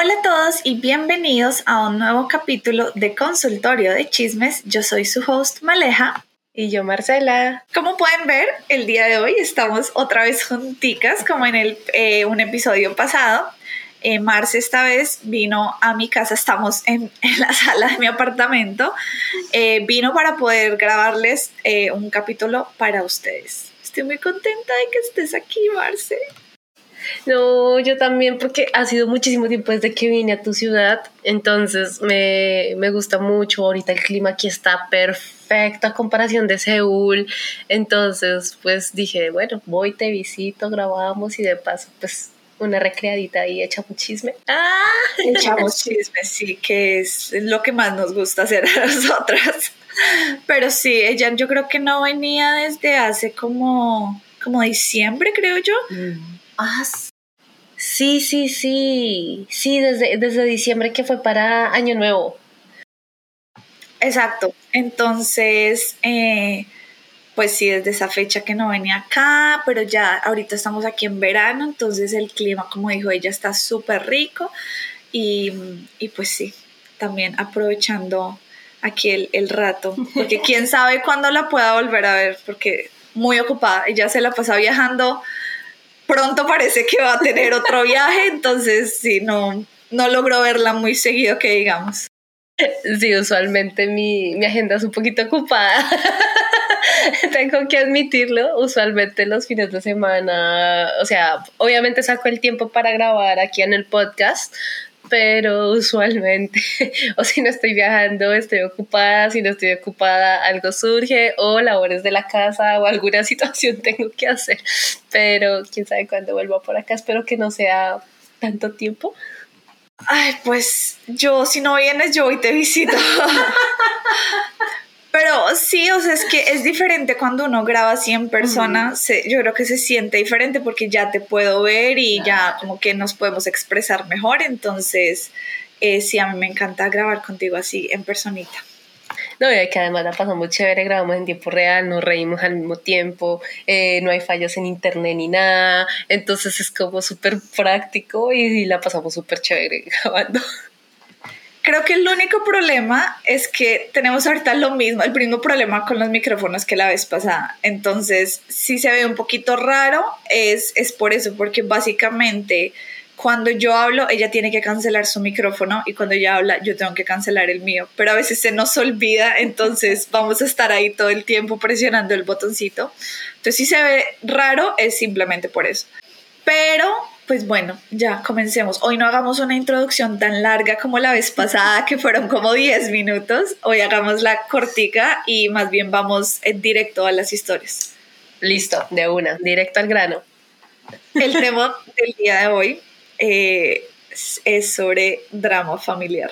Hola a todos y bienvenidos a un nuevo capítulo de Consultorio de Chismes. Yo soy su host Maleja. Y yo, Marcela. Como pueden ver, el día de hoy estamos otra vez junticas, como en el, eh, un episodio pasado. Eh, Marce esta vez vino a mi casa, estamos en, la sala de mi apartamento, eh, vino para poder grabarles eh, un capítulo para ustedes. Estoy muy contenta de que estés aquí, Marce. No, yo también, porque ha sido muchísimo tiempo desde que vine a tu ciudad, entonces me, me gusta mucho. Ahorita el clima aquí está perfecto a comparación de Seúl, entonces pues dije, bueno, voy, te visito, grabamos y de paso pues una recreadita y echamos chisme. ¡Ah! Echamos chisme, sí, que es lo que más nos gusta hacer a nosotras. Pero sí, ella yo creo que no venía desde hace como, como diciembre, creo yo. Mm. Ah, sí, sí, sí. Sí, desde, desde diciembre que fue para Año Nuevo. Exacto. Entonces, eh, pues sí, desde esa fecha que no venía acá, pero ya ahorita estamos aquí en verano, entonces el clima, como dijo ella, está súper rico y, pues sí, también aprovechando aquí el, el rato, porque quién sabe cuándo la pueda volver a ver, porque muy ocupada, ella se la pasa viajando, pronto parece que va a tener otro viaje, entonces sí, no, no logro verla muy seguido que digamos. Sí, usualmente mi, mi agenda es un poquito ocupada. Tengo que admitirlo, usualmente los fines de semana, o sea, obviamente saco el tiempo para grabar aquí en el podcast, pero usualmente, o si no estoy viajando, estoy ocupada, si no estoy ocupada, algo surge, o labores de la casa, o alguna situación tengo que hacer, pero quién sabe cuándo vuelva por acá, espero que no sea tanto tiempo. Ay, pues yo, si no vienes, yo hoy te visito. Pero sí, o sea, es que es diferente cuando uno graba así en persona. yo creo que se siente diferente porque ya te puedo ver y ya como que nos podemos expresar mejor. Entonces, eh, sí, a mí me encanta grabar contigo así en personita. No, y que además la pasamos chévere, grabamos en tiempo real, nos reímos al mismo tiempo, eh, no hay fallas en internet ni nada, entonces es como súper práctico y, y la pasamos súper chévere grabando. Creo que el único problema es que tenemos ahorita lo mismo, el mismo problema con los micrófonos que la vez pasada. Entonces, si se ve un poquito raro, es, es por eso, porque básicamente cuando yo hablo, ella tiene que cancelar su micrófono y cuando ella habla, yo tengo que cancelar el mío. Pero a veces se nos olvida, entonces vamos a estar ahí todo el tiempo presionando el botoncito. Entonces, si se ve raro, es simplemente por eso. Pero pues bueno, ya comencemos. Hoy no hagamos una introducción tan larga como la vez pasada, que fueron como 10 minutos. Hoy hagamos la cortica y más bien vamos en directo a las historias. Listo, de una, directo al grano. El tema del día de hoy eh, es sobre drama familiar.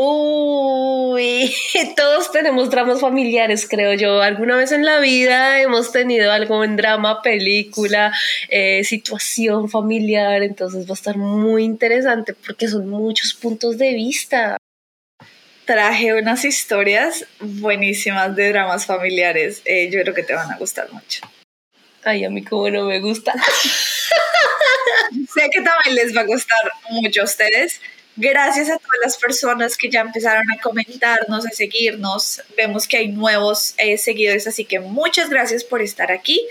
Uy, todos tenemos dramas familiares, creo yo. Alguna vez en la vida hemos tenido algo en drama, película, eh, situación familiar, entonces va a estar muy interesante porque son muchos puntos de vista. Traje unas historias buenísimas de dramas familiares. Eh, yo creo que te van a gustar mucho. Ay, a mí como no me gusta. sé que también les va a gustar mucho a ustedes. Gracias a todas las personas que ya empezaron a comentarnos, a seguirnos. Vemos que hay nuevos eh, seguidores, así que muchas gracias por estar aquí.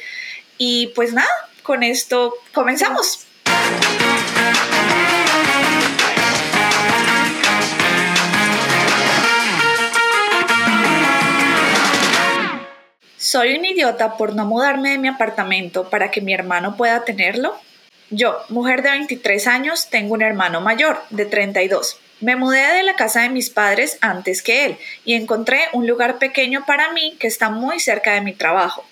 Y pues nada, con esto comenzamos. ¿Soy un idiota por no mudarme de mi apartamento para que mi hermano pueda tenerlo? Yo, mujer de 23 años, tengo un hermano mayor, de 32. Me mudé de la casa de mis padres antes que él y encontré un lugar pequeño para mí que está muy cerca de mi trabajo.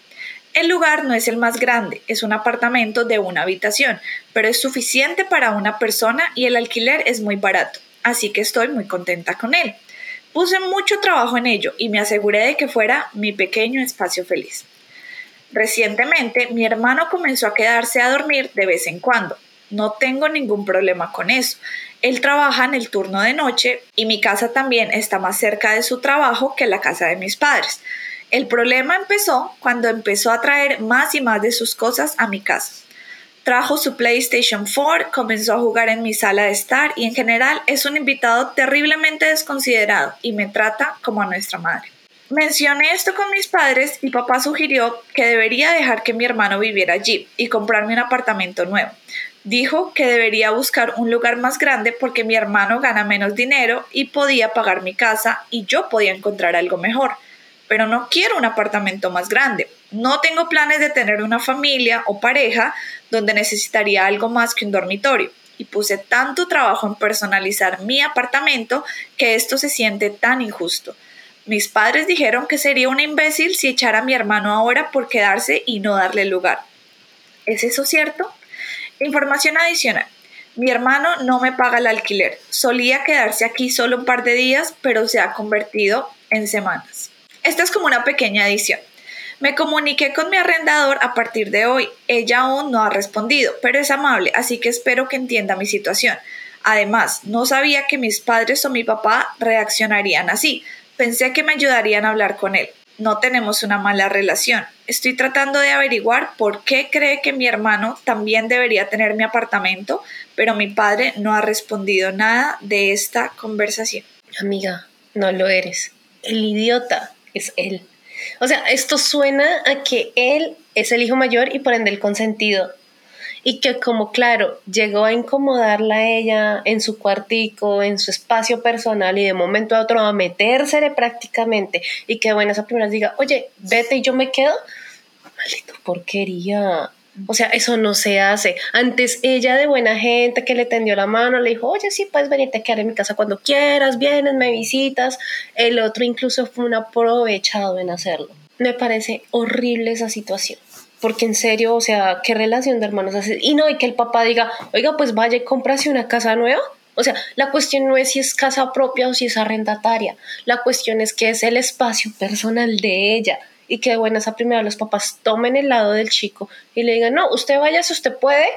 El lugar no es el más grande, es un apartamento de una habitación, pero es suficiente para una persona y el alquiler es muy barato, así que estoy muy contenta con él. Puse mucho trabajo en ello y me aseguré de que fuera mi pequeño espacio feliz. Recientemente mi hermano comenzó a quedarse a dormir de vez en cuando. No tengo ningún problema con eso. Él trabaja en el turno de noche y mi casa también está más cerca de su trabajo que la casa de mis padres. El problema empezó cuando empezó a traer más y más de sus cosas a mi casa. Trajo su PlayStation 4, comenzó a jugar en mi sala de estar y en general es un invitado terriblemente desconsiderado y me trata como a nuestra madre. Mencioné esto con mis padres y papá sugirió que debería dejar que mi hermano viviera allí y comprarme un apartamento nuevo. Dijo que debería buscar un lugar más grande porque mi hermano gana menos dinero y podía pagar mi casa y yo podía encontrar algo mejor. Pero no quiero un apartamento más grande. No tengo planes de tener una familia o pareja donde necesitaría algo más que un dormitorio. Y puse tanto trabajo en personalizar mi apartamento que esto se siente tan injusto. Mis padres dijeron que sería un imbécil si echara a mi hermano ahora por quedarse y no darle lugar. ¿Es eso cierto? Información adicional. Mi hermano no me paga el alquiler. Solía quedarse aquí solo un par de días, pero se ha convertido en semanas. Esta es como una pequeña adición. Me comuniqué con mi arrendador a partir de hoy. Ella aún no ha respondido, pero es amable, así que espero que entienda mi situación. Además, no sabía que mis padres o mi papá reaccionarían así, Pensé que me ayudarían a hablar con él. No tenemos una mala relación. Estoy tratando de averiguar por qué cree que mi hermano también debería tener mi apartamento, pero mi padre no ha respondido nada de esta conversación. Amiga, no lo eres. El idiota es él. O sea, esto suena a que él es el hijo mayor y por ende el consentido y que como claro, llegó a incomodarla a ella en su cuartico, en su espacio personal y de momento a otro a metérsele prácticamente y que bueno, esa primera diga, oye, vete y yo me quedo, maldito porquería. O sea, eso no se hace. Antes ella de buena gente que le tendió la mano, le dijo, oye, sí, puedes venirte a quedar en mi casa cuando quieras, vienes, me visitas. El otro incluso fue un aprovechado en hacerlo. Me parece horrible esa situación porque en serio, o sea, ¿qué relación de hermanos hace? Y no, y que el papá diga, oiga, pues vaya y cómprase una casa nueva. O sea, la cuestión no es si es casa propia o si es arrendataria. La cuestión es que es el espacio personal de ella. Y que de buenas a primera los papás tomen el lado del chico y le digan, no, usted vaya si usted puede,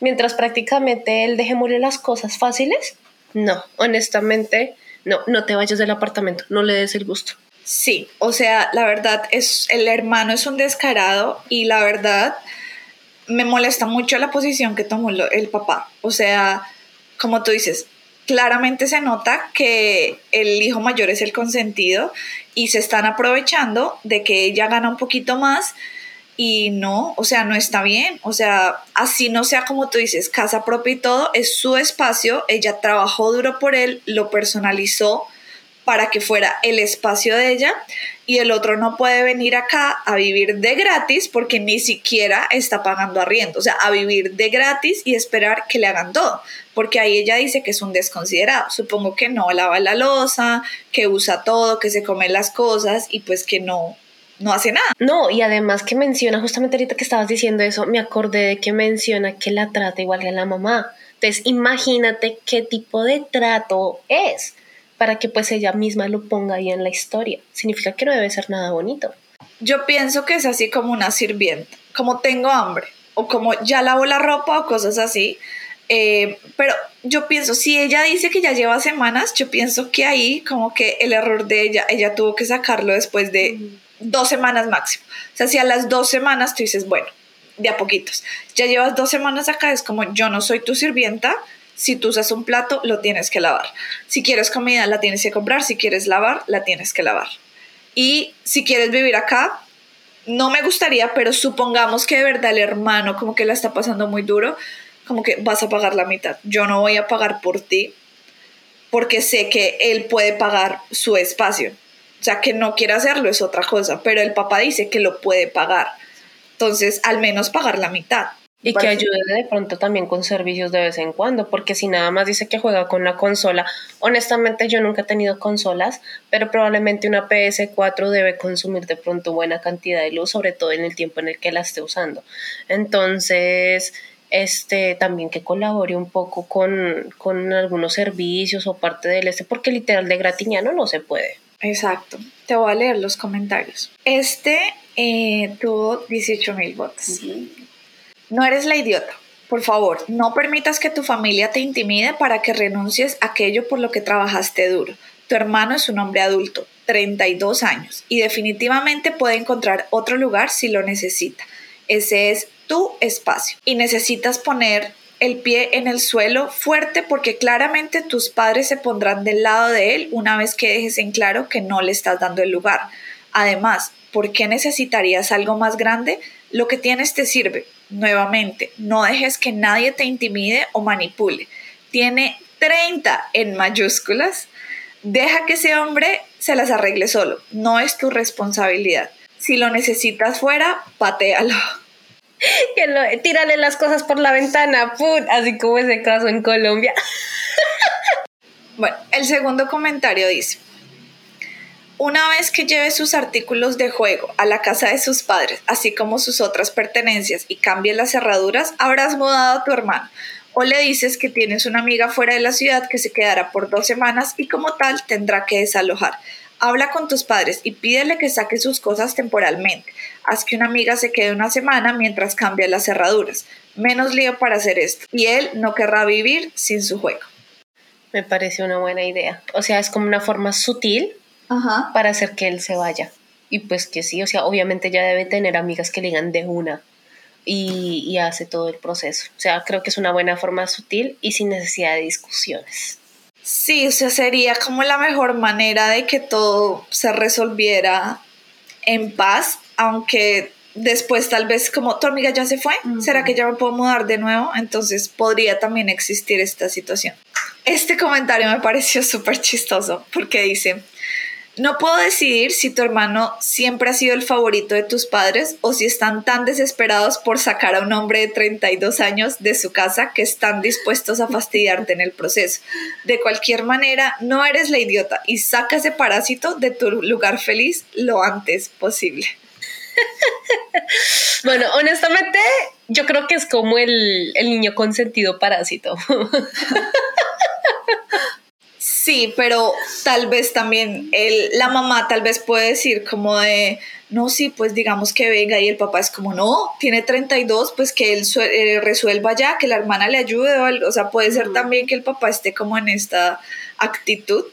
mientras prácticamente él deje morir las cosas fáciles. No, honestamente, no, no te vayas del apartamento, no le des el gusto. Sí, o sea, la verdad es, el hermano es un descarado y la verdad me molesta mucho la posición que tomó el papá. O sea, como tú dices, claramente se nota que el hijo mayor es el consentido y se están aprovechando de que ella gana un poquito más y no, o sea, no está bien. O sea, así no sea como tú dices, casa propia y todo, es su espacio, ella trabajó duro por él, lo personalizó para que fuera el espacio de ella y el otro no puede venir acá a vivir de gratis porque ni siquiera está pagando arriendo, o sea, a vivir de gratis y esperar que le hagan todo, porque ahí ella dice que es un desconsiderado, supongo que no lava la losa, que usa todo, que se come las cosas y pues que no no hace nada. No, y además que menciona, justamente ahorita que estabas diciendo eso, me acordé de que menciona que la trata igual que a la mamá. Entonces, imagínate qué tipo de trato es para que pues ella misma lo ponga ahí en la historia. Significa que no debe ser nada bonito. Yo pienso que es así como una sirvienta, como tengo hambre, o como ya lavo la ropa o cosas así. Eh, pero yo pienso, si ella dice que ya lleva semanas, yo pienso que ahí como que el error de ella, ella tuvo que sacarlo después de dos semanas máximo. O sea, si a las dos semanas tú dices, bueno, de a poquitos, ya llevas dos semanas acá, es como yo no soy tu sirvienta, si tú usas un plato, lo tienes que lavar. Si quieres comida, la tienes que comprar. Si quieres lavar, la tienes que lavar. Y si quieres vivir acá, no me gustaría, pero supongamos que de verdad el hermano como que la está pasando muy duro, como que vas a pagar la mitad. Yo no voy a pagar por ti porque sé que él puede pagar su espacio. O sea, que no quiere hacerlo es otra cosa, pero el papá dice que lo puede pagar. Entonces, al menos pagar la mitad. Y que ayude de pronto también con servicios de vez en cuando, porque si nada más dice que juega con la consola, honestamente yo nunca he tenido consolas, pero probablemente una PS4 debe consumir de pronto buena cantidad de luz, sobre todo en el tiempo en el que la esté usando. Entonces, este, también que colabore un poco con, con algunos servicios o parte del este, porque literal de gratiñano no se puede. Exacto. Te voy a leer los comentarios. Este eh, tuvo 18 mil votos. No eres la idiota. Por favor, no permitas que tu familia te intimide para que renuncies a aquello por lo que trabajaste duro. Tu hermano es un hombre adulto, 32 años, y definitivamente puede encontrar otro lugar si lo necesita. Ese es tu espacio y necesitas poner el pie en el suelo fuerte porque claramente tus padres se pondrán del lado de él una vez que dejes en claro que no le estás dando el lugar. Además, ¿por qué necesitarías algo más grande? Lo que tienes te sirve. Nuevamente, no dejes que nadie te intimide o manipule. Tiene 30 en mayúsculas. Deja que ese hombre se las arregle solo. No es tu responsabilidad. Si lo necesitas fuera, patealo. Que lo, tírale las cosas por la ventana, ¡pum! así como ese caso en Colombia. Bueno, el segundo comentario dice, una vez que lleve sus artículos de juego a la casa de sus padres, así como sus otras pertenencias, y cambie las cerraduras, habrás mudado a tu hermano. O le dices que tienes una amiga fuera de la ciudad que se quedará por dos semanas y como tal tendrá que desalojar. Habla con tus padres y pídele que saque sus cosas temporalmente. Haz que una amiga se quede una semana mientras cambia las cerraduras. Menos lío para hacer esto. Y él no querrá vivir sin su juego. Me parece una buena idea. O sea, es como una forma sutil para hacer que él se vaya. Y pues que sí, o sea, obviamente ya debe tener amigas que le digan de una y, y hace todo el proceso. O sea, creo que es una buena forma sutil y sin necesidad de discusiones. Sí, o sea, sería como la mejor manera de que todo se resolviera en paz, aunque después tal vez como tu amiga ya se fue, ¿será que ya me puedo mudar de nuevo? Entonces podría también existir esta situación. Este comentario me pareció súper chistoso porque dice, no puedo decidir si tu hermano siempre ha sido el favorito de tus padres o si están tan desesperados por sacar a un hombre de 32 años de su casa que están dispuestos a fastidiarte en el proceso. De cualquier manera, no eres la idiota y saca ese parásito de tu lugar feliz lo antes posible. bueno, honestamente, yo creo que es como el, el niño consentido parásito. Sí, pero tal vez también el, la mamá tal vez puede decir como de, no, sí, pues digamos que venga y el papá es como, no, tiene 32, pues que él eh, resuelva ya, que la hermana le ayude o algo. O sea, puede ser también que el papá esté como en esta actitud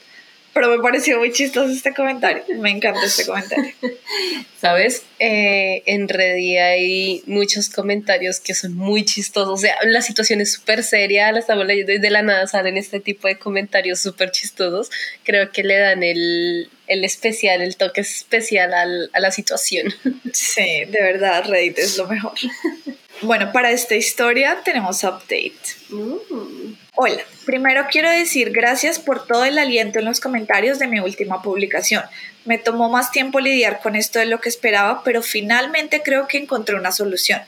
pero me pareció muy chistoso este comentario. Me encanta este comentario. ¿Sabes? Eh, en Reddit hay muchos comentarios que son muy chistosos. O sea, la situación es súper seria, la estamos leyendo y de la nada salen este tipo de comentarios súper chistosos. Creo que le dan el, el especial, el toque especial al, a la situación. Sí, de verdad, Reddit es lo mejor. Bueno, para esta historia tenemos update. Mm. Hola, primero quiero decir gracias por todo el aliento en los comentarios de mi última publicación. Me tomó más tiempo lidiar con esto de lo que esperaba, pero finalmente creo que encontré una solución.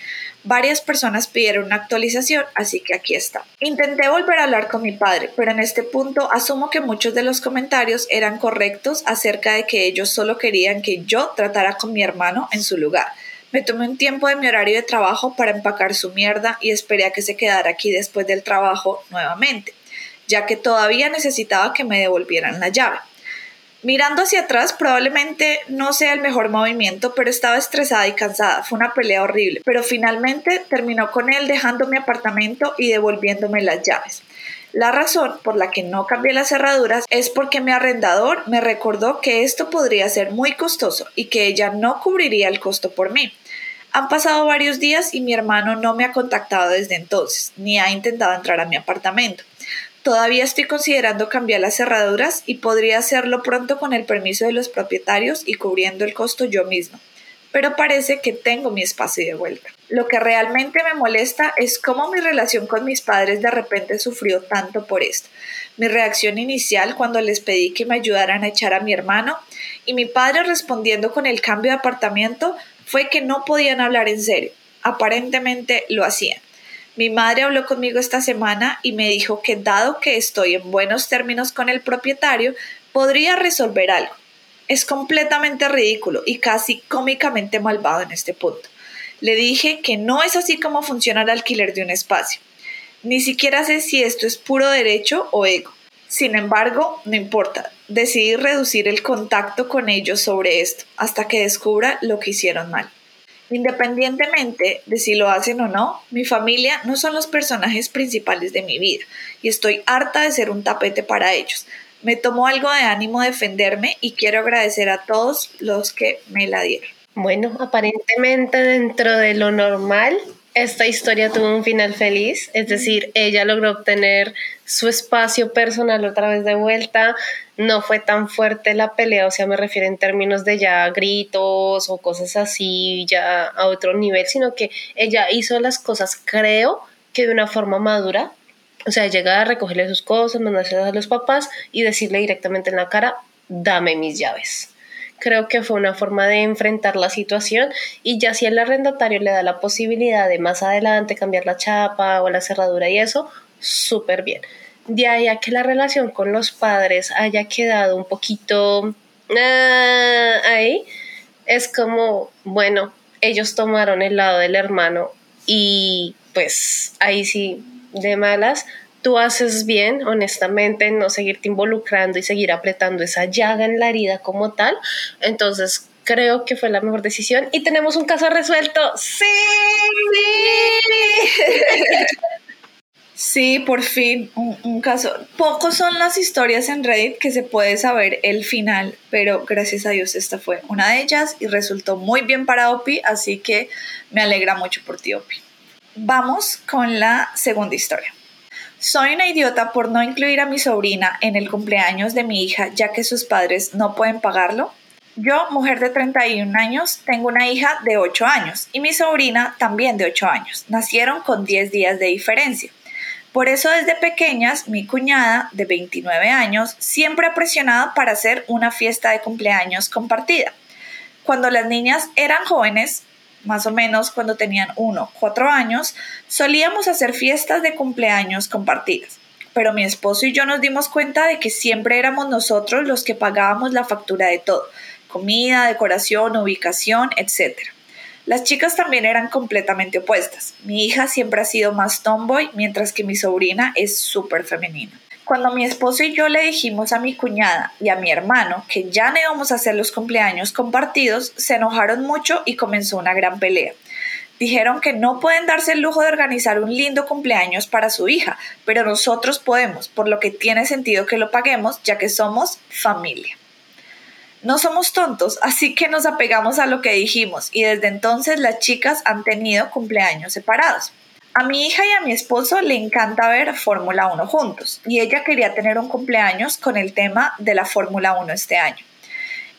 Varias personas pidieron una actualización, así que aquí está. Intenté volver a hablar con mi padre, pero en este punto asumo que muchos de los comentarios eran correctos acerca de que ellos solo querían que yo tratara con mi hermano en su lugar. Me tomé un tiempo de mi horario de trabajo para empacar su mierda y esperé a que se quedara aquí después del trabajo nuevamente, ya que todavía necesitaba que me devolvieran la llave. Mirando hacia atrás, probablemente no sea el mejor movimiento, pero estaba estresada y cansada. Fue una pelea horrible, pero finalmente terminó con él dejando mi apartamento y devolviéndome las llaves. La razón por la que no cambié las cerraduras es porque mi arrendador me recordó que esto podría ser muy costoso y que ella no cubriría el costo por mí. Han pasado varios días y mi hermano no me ha contactado desde entonces, ni ha intentado entrar a mi apartamento. Todavía estoy considerando cambiar las cerraduras y podría hacerlo pronto con el permiso de los propietarios y cubriendo el costo yo mismo. Pero parece que tengo mi espacio de vuelta. Lo que realmente me molesta es cómo mi relación con mis padres de repente sufrió tanto por esto. Mi reacción inicial cuando les pedí que me ayudaran a echar a mi hermano y mi padre respondiendo con el cambio de apartamento fue que no podían hablar en serio. Aparentemente lo hacían. Mi madre habló conmigo esta semana y me dijo que dado que estoy en buenos términos con el propietario, podría resolver algo. Es completamente ridículo y casi cómicamente malvado en este punto. Le dije que no es así como funciona el alquiler de un espacio. Ni siquiera sé si esto es puro derecho o ego. Sin embargo, no importa, decidí reducir el contacto con ellos sobre esto hasta que descubra lo que hicieron mal. Independientemente de si lo hacen o no, mi familia no son los personajes principales de mi vida y estoy harta de ser un tapete para ellos. Me tomó algo de ánimo defenderme y quiero agradecer a todos los que me la dieron. Bueno, aparentemente dentro de lo normal, esta historia tuvo un final feliz, es decir, ella logró obtener su espacio personal otra vez de vuelta, no fue tan fuerte la pelea, o sea, me refiero en términos de ya gritos o cosas así, ya a otro nivel, sino que ella hizo las cosas, creo que de una forma madura, o sea, llegar a recogerle sus cosas, mandárselas a los papás y decirle directamente en la cara, dame mis llaves creo que fue una forma de enfrentar la situación y ya si el arrendatario le da la posibilidad de más adelante cambiar la chapa o la cerradura y eso, súper bien. De ahí a que la relación con los padres haya quedado un poquito ah, ahí, es como, bueno, ellos tomaron el lado del hermano y pues ahí sí, de malas, tú haces bien, honestamente, no seguirte involucrando y seguir apretando esa llaga en la herida como tal. Entonces, creo que fue la mejor decisión y tenemos un caso resuelto. Sí, sí. por fin, un, caso. Pocos son las historias en Reddit que se puede saber el final, pero gracias a Dios esta fue una de ellas y resultó muy bien para Opi, así que me alegra mucho por ti, Opi. Vamos con la segunda historia. Soy una idiota por no incluir a mi sobrina en el cumpleaños de mi hija ya que sus padres no pueden pagarlo. Yo, mujer de 31 años, tengo una hija de 8 años y mi sobrina también de 8 años. Nacieron con 10 días de diferencia. Por eso desde pequeñas mi cuñada de 29 años siempre ha presionado para hacer una fiesta de cumpleaños compartida. Cuando las niñas eran jóvenes, más o menos cuando tenían uno, cuatro años, solíamos hacer fiestas de cumpleaños compartidas. Pero mi esposo y yo nos dimos cuenta de que siempre éramos nosotros los que pagábamos la factura de todo, comida, decoración, ubicación, etc. Las chicas también eran completamente opuestas. Mi hija siempre ha sido más tomboy, mientras que mi sobrina es súper femenina. Cuando mi esposo y yo le dijimos a mi cuñada y a mi hermano que ya no íbamos a hacer los cumpleaños compartidos, se enojaron mucho y comenzó una gran pelea. Dijeron que no pueden darse el lujo de organizar un lindo cumpleaños para su hija, pero nosotros podemos, por lo que tiene sentido que lo paguemos, ya que somos familia. No somos tontos, así que nos apegamos a lo que dijimos y desde entonces las chicas han tenido cumpleaños separados. A mi hija y a mi esposo le encanta ver Fórmula 1 juntos y ella quería tener un cumpleaños con el tema de la Fórmula 1 este año.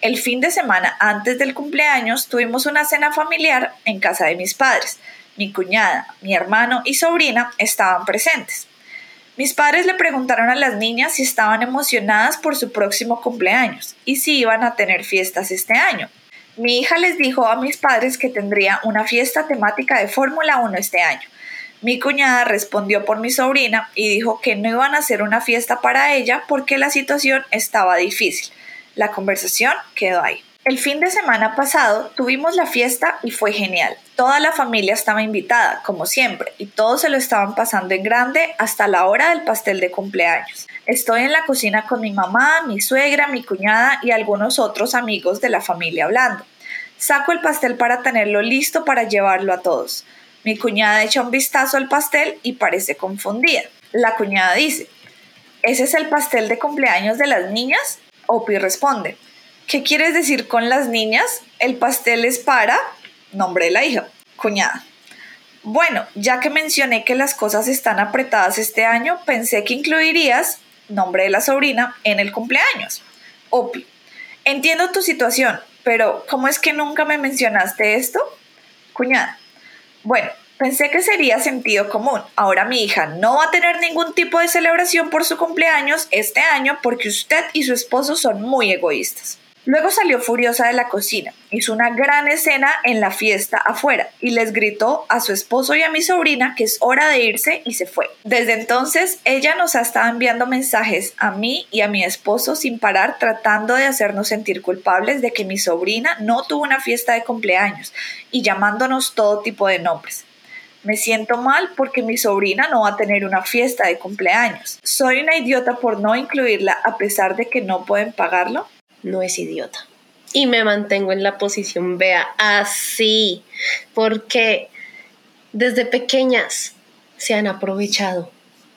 El fin de semana antes del cumpleaños tuvimos una cena familiar en casa de mis padres. Mi cuñada, mi hermano y sobrina estaban presentes. Mis padres le preguntaron a las niñas si estaban emocionadas por su próximo cumpleaños y si iban a tener fiestas este año. Mi hija les dijo a mis padres que tendría una fiesta temática de Fórmula 1 este año mi cuñada respondió por mi sobrina y dijo que no iban a hacer una fiesta para ella porque la situación estaba difícil. La conversación quedó ahí. El fin de semana pasado tuvimos la fiesta y fue genial. Toda la familia estaba invitada, como siempre, y todos se lo estaban pasando en grande hasta la hora del pastel de cumpleaños. Estoy en la cocina con mi mamá, mi suegra, mi cuñada y algunos otros amigos de la familia hablando. Saco el pastel para tenerlo listo para llevarlo a todos. Mi cuñada echa un vistazo al pastel y parece confundida. La cuñada dice, ¿ese es el pastel de cumpleaños de las niñas? Opi responde, ¿qué quieres decir con las niñas? El pastel es para... Nombre de la hija. Cuñada. Bueno, ya que mencioné que las cosas están apretadas este año, pensé que incluirías nombre de la sobrina en el cumpleaños. Opi. Entiendo tu situación, pero ¿cómo es que nunca me mencionaste esto? Cuñada. Bueno, pensé que sería sentido común. Ahora mi hija no va a tener ningún tipo de celebración por su cumpleaños este año porque usted y su esposo son muy egoístas. Luego salió furiosa de la cocina, hizo una gran escena en la fiesta afuera y les gritó a su esposo y a mi sobrina que es hora de irse y se fue. Desde entonces ella nos ha estado enviando mensajes a mí y a mi esposo sin parar tratando de hacernos sentir culpables de que mi sobrina no tuvo una fiesta de cumpleaños y llamándonos todo tipo de nombres. Me siento mal porque mi sobrina no va a tener una fiesta de cumpleaños. Soy una idiota por no incluirla a pesar de que no pueden pagarlo no es idiota. Y me mantengo en la posición, vea, así, porque desde pequeñas se han aprovechado.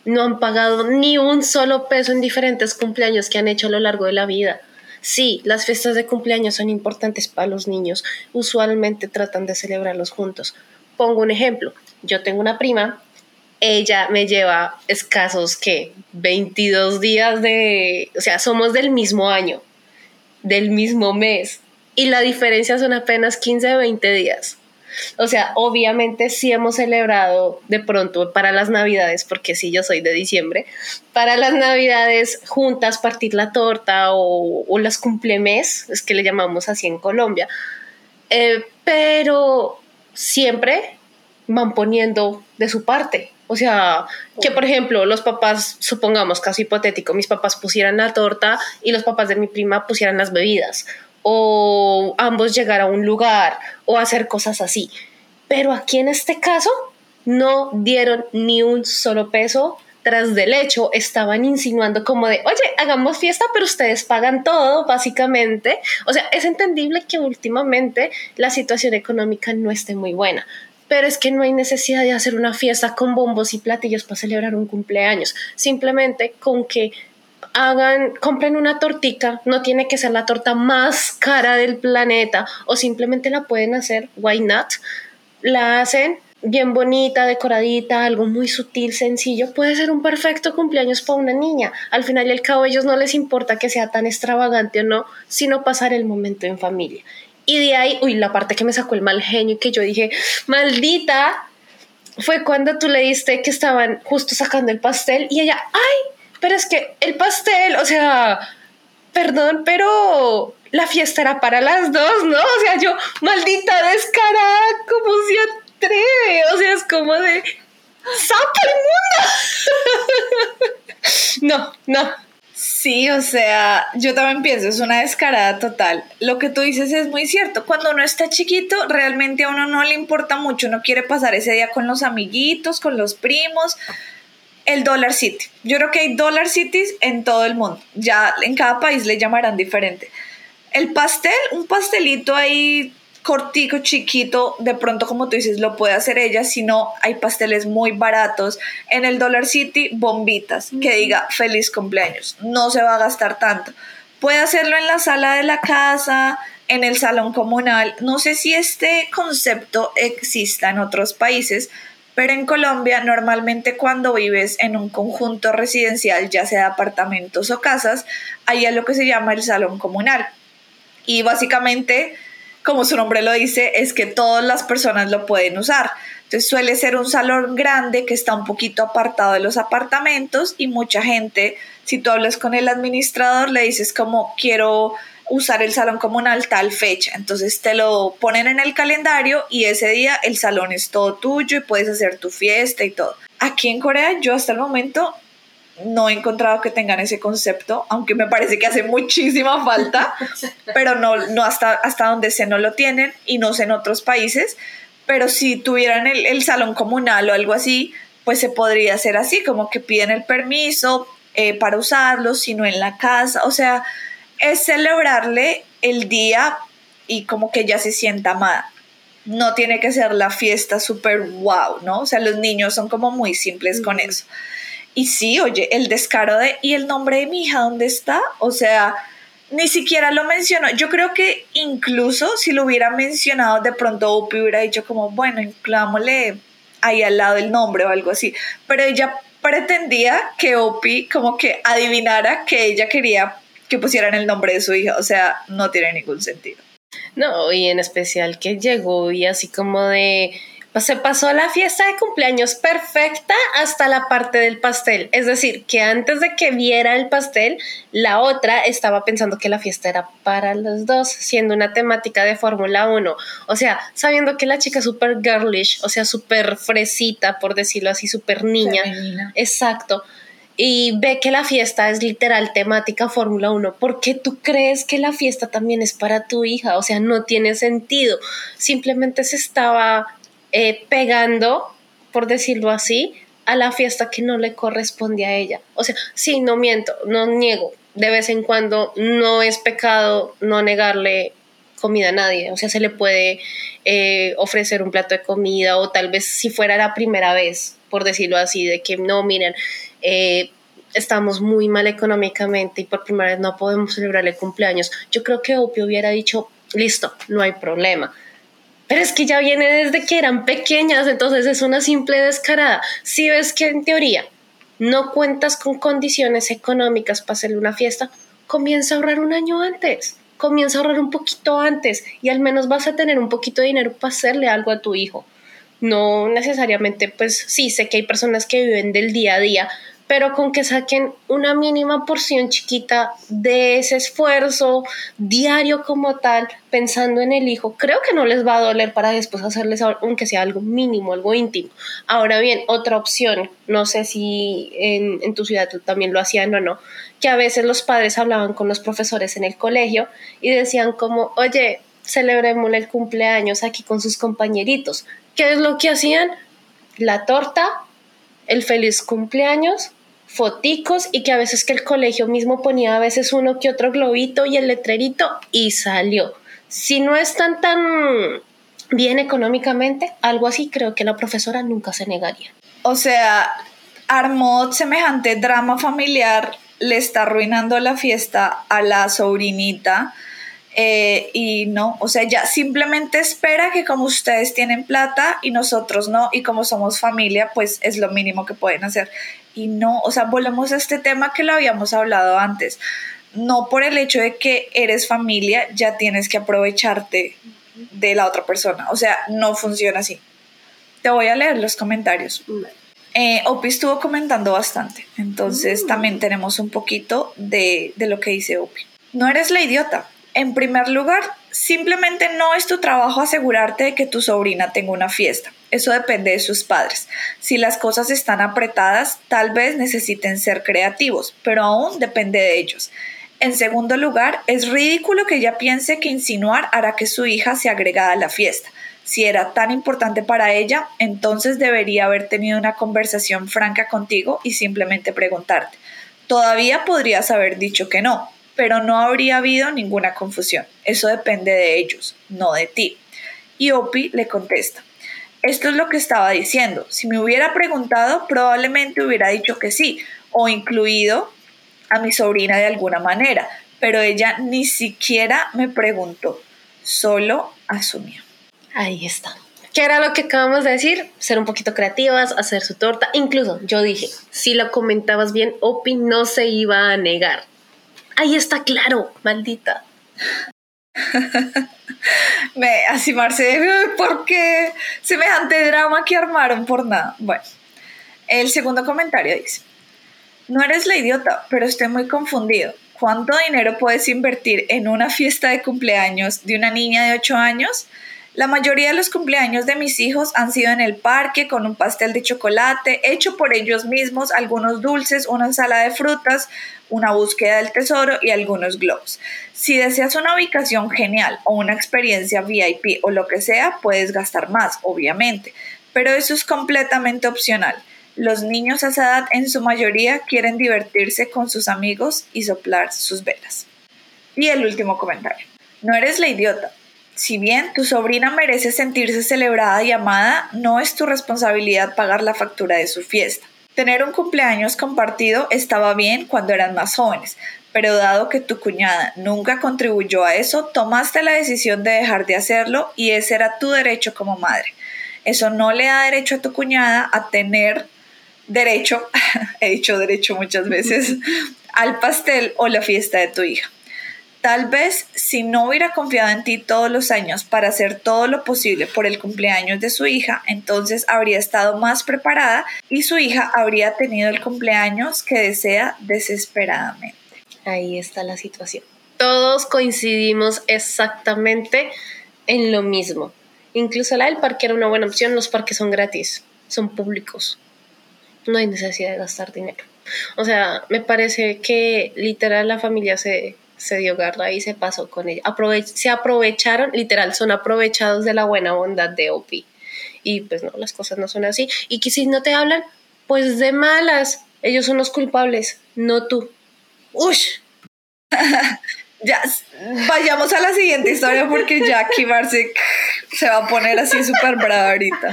No han pagado ni un solo peso en diferentes cumpleaños que han hecho a lo largo de la vida. Sí, las fiestas de cumpleaños son importantes para los niños. Usualmente tratan de celebrarlos juntos. Pongo un ejemplo. yo tengo una prima, ella me lleva escasos que 22 días de, o sea, somos del mismo año, del mismo mes, y la diferencia son apenas 15, 20 días. O sea, obviamente sí hemos celebrado de pronto para las navidades, porque sí, yo soy de diciembre, para las navidades juntas partir la torta o, o las cumplemes, es que le llamamos así en Colombia, eh, pero siempre van poniendo de su parte. O sea, que por ejemplo los papás, supongamos caso hipotético, mis papás pusieran la torta y los papás de mi prima pusieran las bebidas o ambos llegar a un lugar o hacer cosas así. Pero aquí en este caso no dieron ni un solo peso tras del hecho estaban insinuando como de, oye, hagamos fiesta, pero ustedes pagan todo, básicamente. O sea, es entendible que últimamente la situación económica no esté muy buena, pero es que no hay necesidad de hacer una fiesta con bombos y platillos para celebrar un cumpleaños. Simplemente con que hagan, compren una tortica, no tiene que ser la torta más cara del planeta o simplemente la pueden hacer, why not? La hacen bien bonita, decoradita, algo muy sutil, sencillo, puede ser un perfecto cumpleaños para una niña. Al final y al cabo ellos no les importa que sea tan extravagante o no, sino pasar el momento en familia. Y de ahí, uy, la parte que me sacó el mal genio y que yo dije, maldita, fue cuando tú le diste que estaban justo sacando el pastel y ella, ay, pero es que el pastel, o sea, perdón, pero la fiesta era para las dos, ¿no? O sea, yo, maldita descarada, como se atreve? O sea, es como de, ¡Saca el mundo! no, no. Sí, o sea, yo también pienso, es una descarada total. Lo que tú dices es muy cierto. Cuando uno está chiquito, realmente a uno no le importa mucho. Uno quiere pasar ese día con los amiguitos, con los primos el Dollar City. Yo creo que hay Dollar Cities en todo el mundo. Ya en cada país le llamarán diferente. El pastel, un pastelito ahí cortico, chiquito, de pronto como tú dices, lo puede hacer ella, si no, hay pasteles muy baratos. En el Dollar City, bombitas, que diga feliz cumpleaños, no se va a gastar tanto. Puede hacerlo en la sala de la casa, en el salón comunal. No sé si este concepto exista en otros países, pero en Colombia normalmente cuando vives en un conjunto residencial, ya sea apartamentos o casas, hay lo que se llama el salón comunal. Y básicamente, como su nombre lo dice, es que todas las personas lo pueden usar. Entonces suele ser un salón grande que está un poquito apartado de los apartamentos y mucha gente, si tú hablas con el administrador, le dices como quiero usar el salón comunal tal fecha. Entonces te lo ponen en el calendario y ese día el salón es todo tuyo y puedes hacer tu fiesta y todo. Aquí en Corea yo hasta el momento no he encontrado que tengan ese concepto, aunque me parece que hace muchísima falta, pero no, no hasta, hasta donde sé no lo tienen y no sé en otros países, pero si tuvieran el, el salón comunal o algo así, pues se podría hacer así, como que piden el permiso eh, para usarlo, sino en la casa, o sea, es celebrarle el día y como que ella se sienta amada. No tiene que ser la fiesta súper wow, ¿no? O sea, los niños son como muy simples con eso. Y sí, oye, el descaro de, ¿y el nombre de mi hija dónde está? O sea, ni siquiera lo mencionó. Yo creo que incluso si lo hubiera mencionado, de pronto Opie hubiera dicho como, bueno, incluámosle ahí al lado el nombre o algo así. Pero ella pretendía que Opie como que adivinara que ella quería que pusieran el nombre de su hija, o sea, no tiene ningún sentido. No, y en especial que llegó y así como de, pues se pasó la fiesta de cumpleaños perfecta hasta la parte del pastel. Es decir, que antes de que viera el pastel, la otra estaba pensando que la fiesta era para los dos, siendo una temática de Fórmula 1. O sea, sabiendo que la chica es súper girlish, o sea, súper fresita, por decirlo así, súper niña. Exacto y ve que la fiesta es literal temática Fórmula 1, ¿por qué tú crees que la fiesta también es para tu hija? O sea, no tiene sentido. Simplemente se estaba eh, pegando, por decirlo así, a la fiesta que no le corresponde a ella. O sea, sí, no miento, no niego. De vez en cuando no es pecado no negarle comida a nadie. O sea, se le puede eh, ofrecer un plato de comida o tal vez si fuera la primera vez, por decirlo así, de que no, miren, eh, estamos muy mal económicamente y por primera vez no podemos celebrarle cumpleaños, yo creo que Opio hubiera dicho, listo, no hay problema. Pero es que ya viene desde que eran pequeñas, entonces es una simple descarada. Si ves que en teoría no cuentas con condiciones económicas para hacerle una fiesta, comienza a ahorrar un año antes, comienza a ahorrar un poquito antes y al menos vas a tener un poquito de dinero para hacerle algo a tu hijo. No necesariamente, pues sí, sé que hay personas que viven del día a día, pero con que saquen una mínima porción chiquita de ese esfuerzo diario como tal, pensando en el hijo, creo que no les va a doler para después hacerles, aunque sea algo mínimo, algo íntimo. Ahora bien, otra opción, no sé si en, tu ciudad tú también lo hacían o no, que a veces los padres hablaban con los profesores en el colegio y decían como, oye, celebremos el cumpleaños aquí con sus compañeritos. ¿Qué es lo que hacían? La torta, el feliz cumpleaños foticos y que a veces que el colegio mismo ponía a veces uno que otro globito y el letrerito y salió. Si no están tan bien económicamente, algo así creo que la profesora nunca se negaría. O sea, armó semejante drama familiar, le está arruinando la fiesta a la sobrinita. Eh, y no, o sea, ya simplemente espera que como ustedes tienen plata y nosotros no, y como somos familia, pues es lo mínimo que pueden hacer y no, o sea, volvemos a este tema que lo habíamos hablado antes. No por el hecho de que eres familia ya tienes que aprovecharte de la otra persona. O sea, no funciona así. Te voy a leer los comentarios. Eh, Opi estuvo comentando bastante, entonces mm. también tenemos un poquito de, de lo que dice Opi. No eres la idiota. En primer lugar, simplemente no es tu trabajo asegurarte de que tu sobrina tenga una fiesta. Eso depende de sus padres. Si las cosas están apretadas, tal vez necesiten ser creativos, pero aún depende de ellos. En segundo lugar, es ridículo que ella piense que insinuar hará que su hija se agregada a la fiesta. Si era tan importante para ella, entonces debería haber tenido una conversación franca contigo y simplemente preguntarte. Todavía podrías haber dicho que no, pero no habría habido ninguna confusión. Eso depende de ellos, no de ti. Y Opi le contesta, esto es lo que estaba diciendo. Si me hubiera preguntado, probablemente hubiera dicho que sí, o incluido a mi sobrina de alguna manera, pero ella ni siquiera me preguntó, solo asumió. Ahí está. ¿Qué era lo que acabamos de decir? Ser un poquito creativas, hacer su torta. Incluso yo dije, si lo comentabas bien, Opi no se iba a negar. Ahí está claro, maldita. Me, así Marce, ¿por qué semejante drama que armaron por nada? Bueno, el segundo comentario dice, no eres la idiota, pero estoy muy confundido. ¿Cuánto dinero puedes invertir en una fiesta de cumpleaños de una niña de 8 años? La mayoría de los cumpleaños de mis hijos han sido en el parque con un pastel de chocolate hecho por ellos mismos, algunos dulces, una ensalada de frutas, una búsqueda del tesoro y algunos globos. Si deseas una ubicación genial o una experiencia VIP o lo que sea, puedes gastar más, obviamente, pero eso es completamente opcional. Los niños a esa edad en su mayoría quieren divertirse con sus amigos y soplar sus velas. Y el último comentario. No eres la idiota. Si bien tu sobrina merece sentirse celebrada y amada, no es tu responsabilidad pagar la factura de su fiesta. Tener un cumpleaños compartido estaba bien cuando eran más jóvenes, pero dado que tu cuñada nunca contribuyó a eso, tomaste la decisión de dejar de hacerlo y ese era tu derecho como madre. Eso no le da derecho a tu cuñada a tener derecho, he dicho derecho muchas veces, al pastel o la fiesta de tu hija. Tal vez si no hubiera confiado en ti todos los años para hacer todo lo posible por el cumpleaños de su hija, entonces habría estado más preparada y su hija habría tenido el cumpleaños que desea desesperadamente. Ahí está la situación. Todos coincidimos exactamente en lo mismo. Incluso la del parque era una buena opción, los parques son gratis, son públicos. No hay necesidad de gastar dinero. O sea, me parece que literal la familia se se dio garra y se pasó con ella. se aprovecharon, literal, son aprovechados de la buena bondad de Opi. Y pues no, las cosas no son así. Y que si no te hablan, pues de malas. Ellos son los culpables, no tú. ¡Ush! ya, vayamos a la siguiente historia porque aquí Marce se va a poner así súper brava ahorita.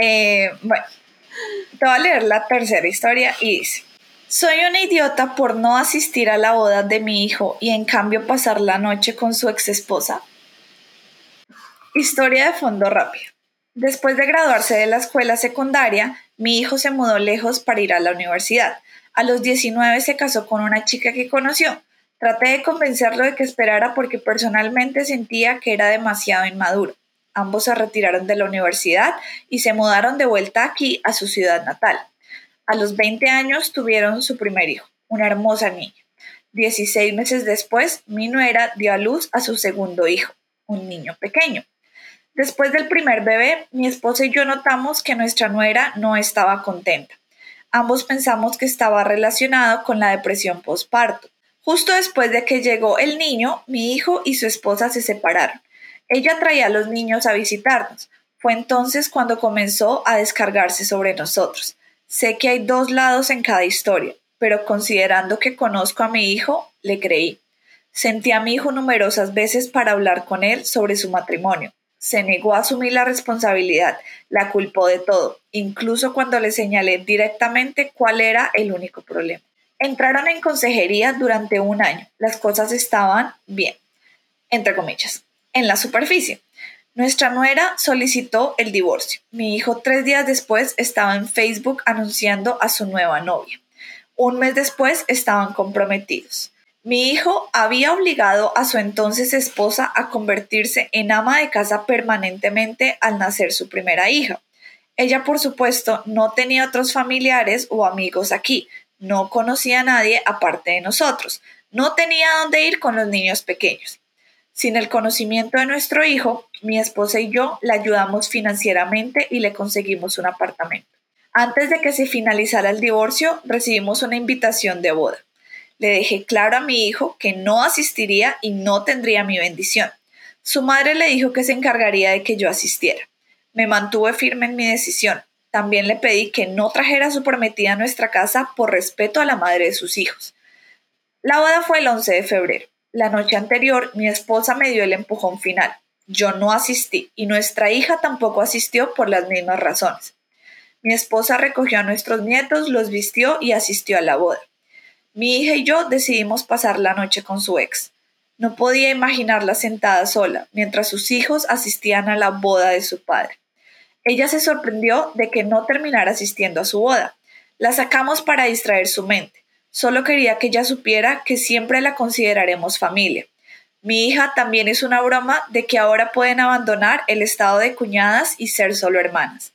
Eh, bueno, te voy a leer la tercera historia y dice. Soy una idiota por no asistir a la boda de mi hijo y en cambio pasar la noche con su ex esposa. Historia de fondo rápido. Después de graduarse de la escuela secundaria, mi hijo se mudó lejos para ir a la universidad. A los 19 se casó con una chica que conoció. Traté de convencerlo de que esperara porque personalmente sentía que era demasiado inmaduro. Ambos se retiraron de la universidad y se mudaron de vuelta aquí a su ciudad natal. A los 20 años tuvieron su primer hijo, una hermosa niña. 16 meses después, mi nuera dio a luz a su segundo hijo, un niño pequeño. Después del primer bebé, mi esposa y yo notamos que nuestra nuera no estaba contenta. Ambos pensamos que estaba relacionado con la depresión postparto. Justo después de que llegó el niño, mi hijo y su esposa se separaron. Ella traía a los niños a visitarnos. Fue entonces cuando comenzó a descargarse sobre nosotros. Sé que hay dos lados en cada historia, pero considerando que conozco a mi hijo, le creí. Sentí a mi hijo numerosas veces para hablar con él sobre su matrimonio se negó a asumir la responsabilidad, la culpó de todo, incluso cuando le señalé directamente cuál era el único problema. Entraron en consejería durante un año. Las cosas estaban bien, entre comillas, en la superficie. Nuestra nuera solicitó el divorcio. Mi hijo tres días después estaba en Facebook anunciando a su nueva novia. Un mes después estaban comprometidos. Mi hijo había obligado a su entonces esposa a convertirse en ama de casa permanentemente al nacer su primera hija. Ella, por supuesto, no tenía otros familiares o amigos aquí, no conocía a nadie aparte de nosotros, no tenía dónde ir con los niños pequeños. Sin el conocimiento de nuestro hijo, mi esposa y yo le ayudamos financieramente y le conseguimos un apartamento. Antes de que se finalizara el divorcio, recibimos una invitación de boda. Le dejé claro a mi hijo que no asistiría y no tendría mi bendición. Su madre le dijo que se encargaría de que yo asistiera. Me mantuve firme en mi decisión. También le pedí que no trajera su prometida a nuestra casa por respeto a la madre de sus hijos. La boda fue el 11 de febrero. La noche anterior mi esposa me dio el empujón final. Yo no asistí y nuestra hija tampoco asistió por las mismas razones. Mi esposa recogió a nuestros nietos, los vistió y asistió a la boda. Mi hija y yo decidimos pasar la noche con su ex. No podía imaginarla sentada sola, mientras sus hijos asistían a la boda de su padre. Ella se sorprendió de que no terminara asistiendo a su boda. La sacamos para distraer su mente. Solo quería que ella supiera que siempre la consideraremos familia. Mi hija también es una broma de que ahora pueden abandonar el estado de cuñadas y ser solo hermanas.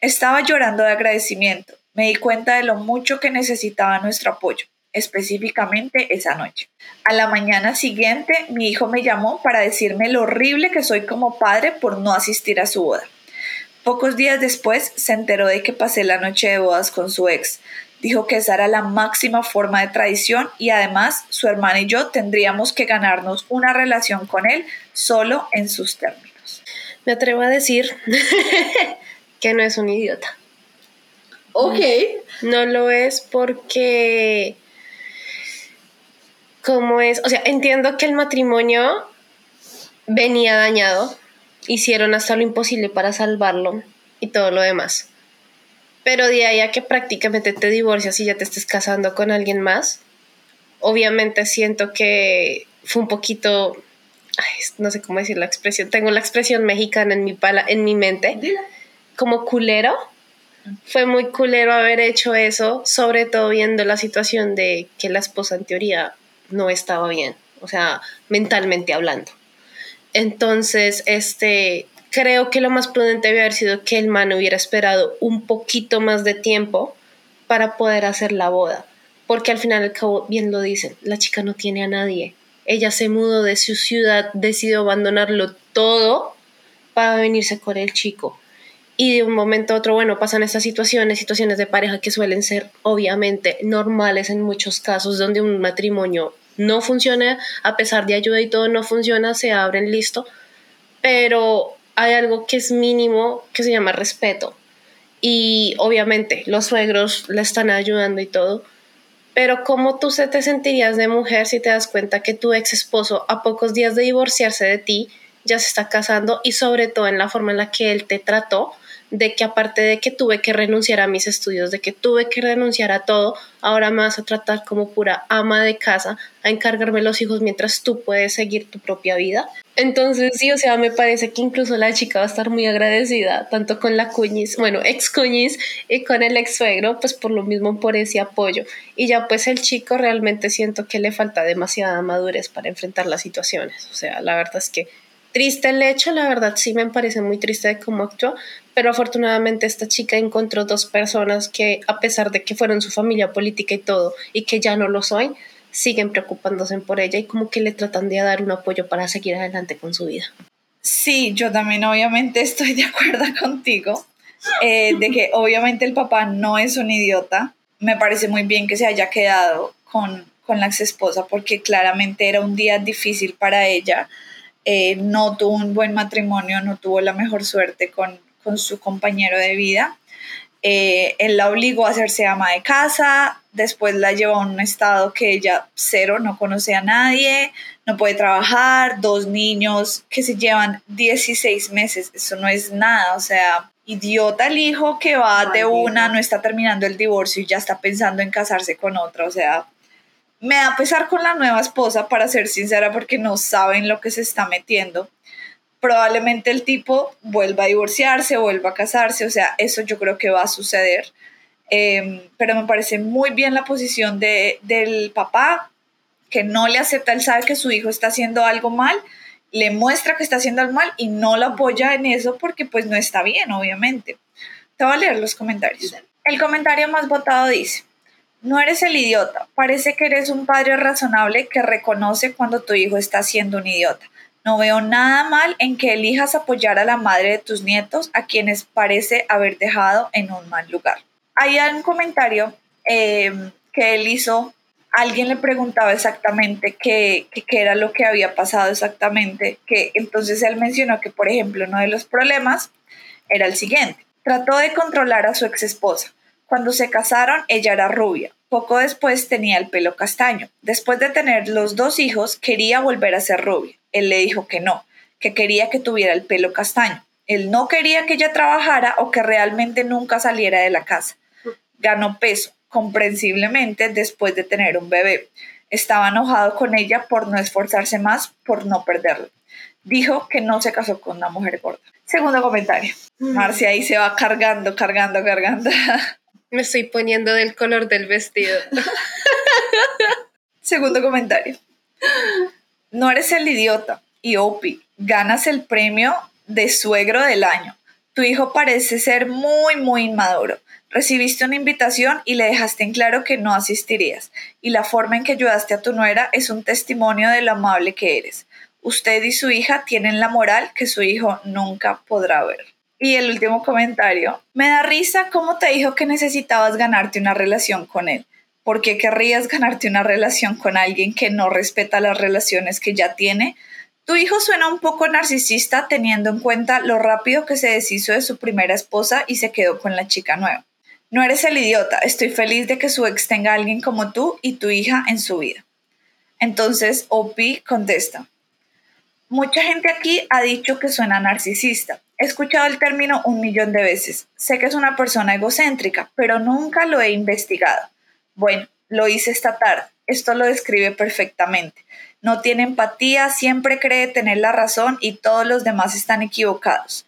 Estaba llorando de agradecimiento. Me di cuenta de lo mucho que necesitaba nuestro apoyo específicamente esa noche. A la mañana siguiente, mi hijo me llamó para decirme lo horrible que soy como padre por no asistir a su boda. Pocos días después se enteró de que pasé la noche de bodas con su ex. Dijo que esa era la máxima forma de tradición y además su hermana y yo tendríamos que ganarnos una relación con él solo en sus términos. Me atrevo a decir que no es un idiota. Ok. No lo es porque cómo es, o sea, entiendo que el matrimonio venía dañado, hicieron hasta lo imposible para salvarlo y todo lo demás. Pero de ahí a que prácticamente te divorcias y ya te estés casando con alguien más, obviamente siento que fue un poquito, no sé cómo decir la expresión, tengo la expresión mexicana en mi, pala, en mi mente, como culero. Fue muy culero haber hecho eso, sobre todo viendo la situación de que la esposa en teoría no estaba bien, o sea, mentalmente hablando. Entonces, este, creo que lo más prudente había sido que el man hubiera esperado un poquito más de tiempo para poder hacer la boda, porque al final al cabo, bien lo dicen, la chica no tiene a nadie. Ella se mudó de su ciudad, decidió abandonarlo todo para venirse con el chico. Y de un momento a otro, bueno, pasan estas situaciones, situaciones de pareja que suelen ser obviamente normales en muchos casos, donde un matrimonio no funciona, a pesar de ayuda y todo no funciona, se abren listo, pero hay algo que es mínimo que se llama respeto. Y obviamente los suegros le están ayudando y todo, pero ¿cómo tú se te sentirías de mujer si te das cuenta que tu ex esposo a pocos días de divorciarse de ti ya se está casando y sobre todo en la forma en la que él te trató? De que aparte de que tuve que renunciar a mis estudios, de que tuve que renunciar a todo, ahora me vas a tratar como pura ama de casa, a encargarme los hijos mientras tú puedes seguir tu propia vida. Entonces, sí, o sea, me parece que incluso la chica va a estar muy agradecida, tanto con la cuñis, bueno, ex cuñis y con el ex suegro, pues por lo mismo, por ese apoyo. Y ya pues el chico realmente siento que le falta demasiada madurez para enfrentar las situaciones. O sea, la verdad es que triste el hecho, la verdad sí me parece muy triste de cómo actuó, pero afortunadamente esta chica encontró dos personas que a pesar de que fueron su familia política y todo, y que ya no lo soy, siguen preocupándose por ella y como que le tratan de dar un apoyo para seguir adelante con su vida. Sí, yo también obviamente estoy de acuerdo contigo, eh, de que obviamente el papá no es un idiota. Me parece muy bien que se haya quedado con, con la ex esposa porque claramente era un día difícil para ella eh, no tuvo un buen matrimonio, no tuvo la mejor suerte con, su compañero de vida. Eh, él la obligó a hacerse ama de casa, después la llevó a un estado que ella cero, no conoce a nadie, no puede trabajar, dos niños que se llevan 16 meses, eso no es nada, o sea, idiota el hijo que va de una, no está terminando el divorcio y ya está pensando en casarse con otra, o sea, me da pesar con la nueva esposa, para ser sincera, porque no saben lo que se está metiendo. Probablemente el tipo vuelva a divorciarse, vuelva a casarse, o sea, eso yo creo que va a suceder. Em, pero me parece muy bien la posición de, del papá, que no le acepta, él sabe que su hijo está haciendo algo mal, le muestra que está haciendo algo mal y no lo apoya en eso porque pues no está bien, obviamente. Te voy a leer los comentarios. El comentario más votado dice, no eres el idiota. Parece que eres un padre razonable que reconoce cuando tu hijo está siendo un idiota. No veo nada mal en que elijas apoyar a la madre de tus nietos, a quienes parece haber dejado en un mal lugar. Hay un comentario eh, que él hizo. Alguien le preguntaba exactamente qué, qué era lo que había pasado exactamente. Que entonces él mencionó que, por ejemplo, uno de los problemas era el siguiente. Trató de controlar a su ex esposa cuando se casaron, ella era rubia. Poco después tenía el pelo castaño. Después de tener los dos hijos, quería volver a ser rubia. Él le dijo que no, que quería que tuviera el pelo castaño. Él no quería que ella trabajara o que realmente nunca saliera de la casa. Ganó peso, comprensiblemente, después de tener un bebé. Estaba enojado con ella por no esforzarse más, por no perderlo. Dijo que no se casó con una mujer gorda. Segundo comentario. Mm. Marcia ahí se va cargando, cargando, cargando. Me estoy poniendo del color del vestido. Segundo comentario. No eres el idiota. Y Opi, ganas el premio de suegro del año. Tu hijo parece ser muy, muy inmaduro. Recibiste una invitación y le dejaste en claro que no asistirías. Y la forma en que ayudaste a tu nuera es un testimonio de lo amable que eres. Usted y su hija tienen la moral que su hijo nunca podrá ver. Y el último comentario. Me da risa cómo te dijo que necesitabas ganarte una relación con él. ¿Por qué querrías ganarte una relación con alguien que no respeta las relaciones que ya tiene? Tu hijo suena un poco narcisista teniendo en cuenta lo rápido que se deshizo de su primera esposa y se quedó con la chica nueva. No eres el idiota, estoy feliz de que su ex tenga a alguien como tú y tu hija en su vida. Entonces Opi contesta, mucha gente aquí ha dicho que suena narcisista, He escuchado el término un millón de veces. Sé que es una persona egocéntrica, pero nunca lo he investigado. Bueno, lo hice esta tarde. Esto lo describe perfectamente. No tiene empatía, siempre cree tener la razón y todos los demás están equivocados.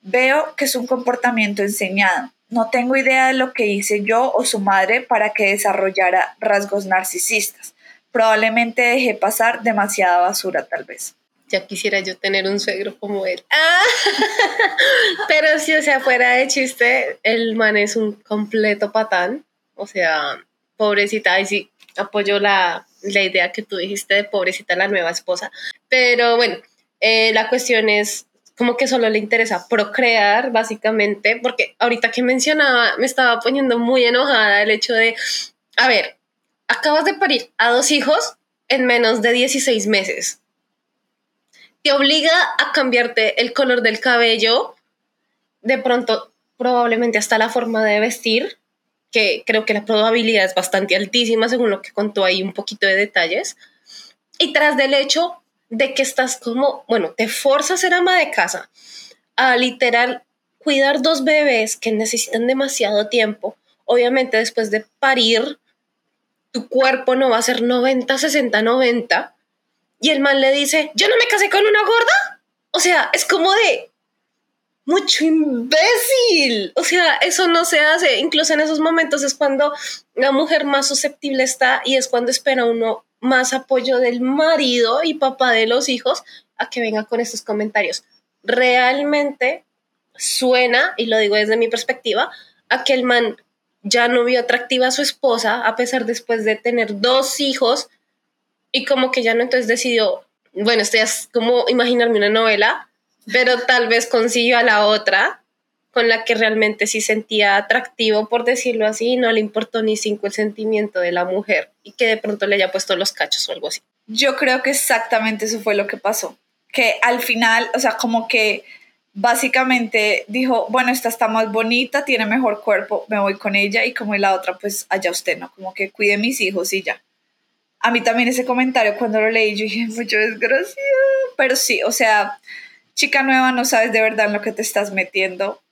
Veo que es un comportamiento enseñado. No tengo idea de lo que hice yo o su madre para que desarrollara rasgos narcisistas. Probablemente dejé pasar demasiada basura tal vez ya quisiera yo tener un suegro como él. Pero si, o sea, fuera de chiste, el man es un completo patán. O sea, pobrecita, y sí, apoyo la, la idea que tú dijiste de pobrecita la nueva esposa. Pero bueno, eh, la cuestión es como que solo le interesa procrear, básicamente, porque ahorita que mencionaba, me estaba poniendo muy enojada el hecho de, a ver, acabas de parir a dos hijos en menos de 16 meses te obliga a cambiarte el color del cabello, de pronto probablemente hasta la forma de vestir, que creo que la probabilidad es bastante altísima según lo que contó ahí un poquito de detalles, y tras del hecho de que estás como, bueno, te forzas a ser ama de casa, a literal cuidar dos bebés que necesitan demasiado tiempo, obviamente después de parir, tu cuerpo no va a ser 90, 60, 90. Y el man le dice, yo no me casé con una gorda. O sea, es como de, mucho imbécil. O sea, eso no se hace. Incluso en esos momentos es cuando la mujer más susceptible está y es cuando espera uno más apoyo del marido y papá de los hijos a que venga con estos comentarios. Realmente suena, y lo digo desde mi perspectiva, a que el man ya no vio atractiva a su esposa, a pesar después de tener dos hijos, y como que ya no entonces decidió, bueno, esto ya es como imaginarme una novela, pero tal vez consiguió a la otra con la que realmente sí sentía atractivo, por decirlo así, no le importó ni cinco el sentimiento de la mujer y que de pronto le haya puesto los cachos o algo así. Yo creo que exactamente eso fue lo que pasó, que al final, o sea, como que básicamente dijo, bueno, esta está más bonita, tiene mejor cuerpo, me voy con ella y como la otra, pues allá usted, ¿no? Como que cuide mis hijos y ya. A mí también ese comentario cuando lo leí, yo dije, mucho desgraciado, pero sí, o sea, chica nueva, no sabes de verdad en lo que te estás metiendo.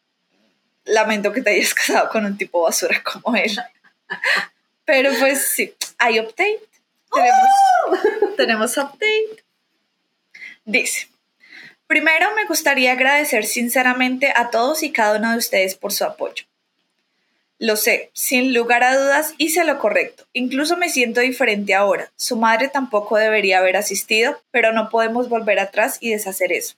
Lamento que te hayas casado con un tipo basura como él. Pero pues sí, hay update. Tenemos, tenemos update. Dice, primero me gustaría agradecer sinceramente a todos y cada uno de ustedes por su apoyo. Lo sé, sin lugar a dudas hice lo correcto. Incluso me siento diferente ahora. Su madre tampoco debería haber asistido, pero no podemos volver atrás y deshacer eso.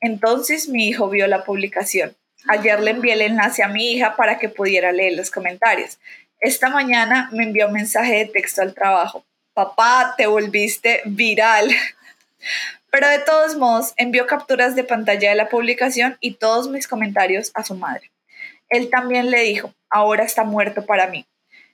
Entonces mi hijo vio la publicación. Ayer le envié el enlace a mi hija para que pudiera leer los comentarios. Esta mañana me envió un mensaje de texto al trabajo. Papá, te volviste viral. Pero de todos modos, envió capturas de pantalla de la publicación y todos mis comentarios a su madre. Él también le dijo, ahora está muerto para mí.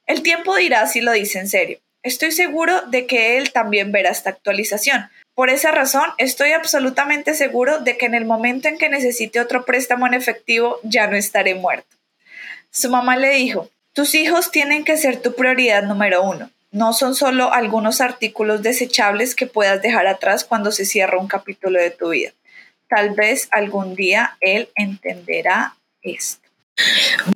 El tiempo dirá si lo dice en serio. Estoy seguro de que él también verá esta actualización, por esa razón, estoy absolutamente seguro de que en el momento en que necesite otro préstamo en efectivo, ya no estaré muerto. Su mamá le dijo, tus hijos tienen que ser tu prioridad número uno. No son solo algunos artículos desechables que puedas dejar atrás cuando se cierra un capítulo de tu vida. Tal vez algún día él entenderá esto.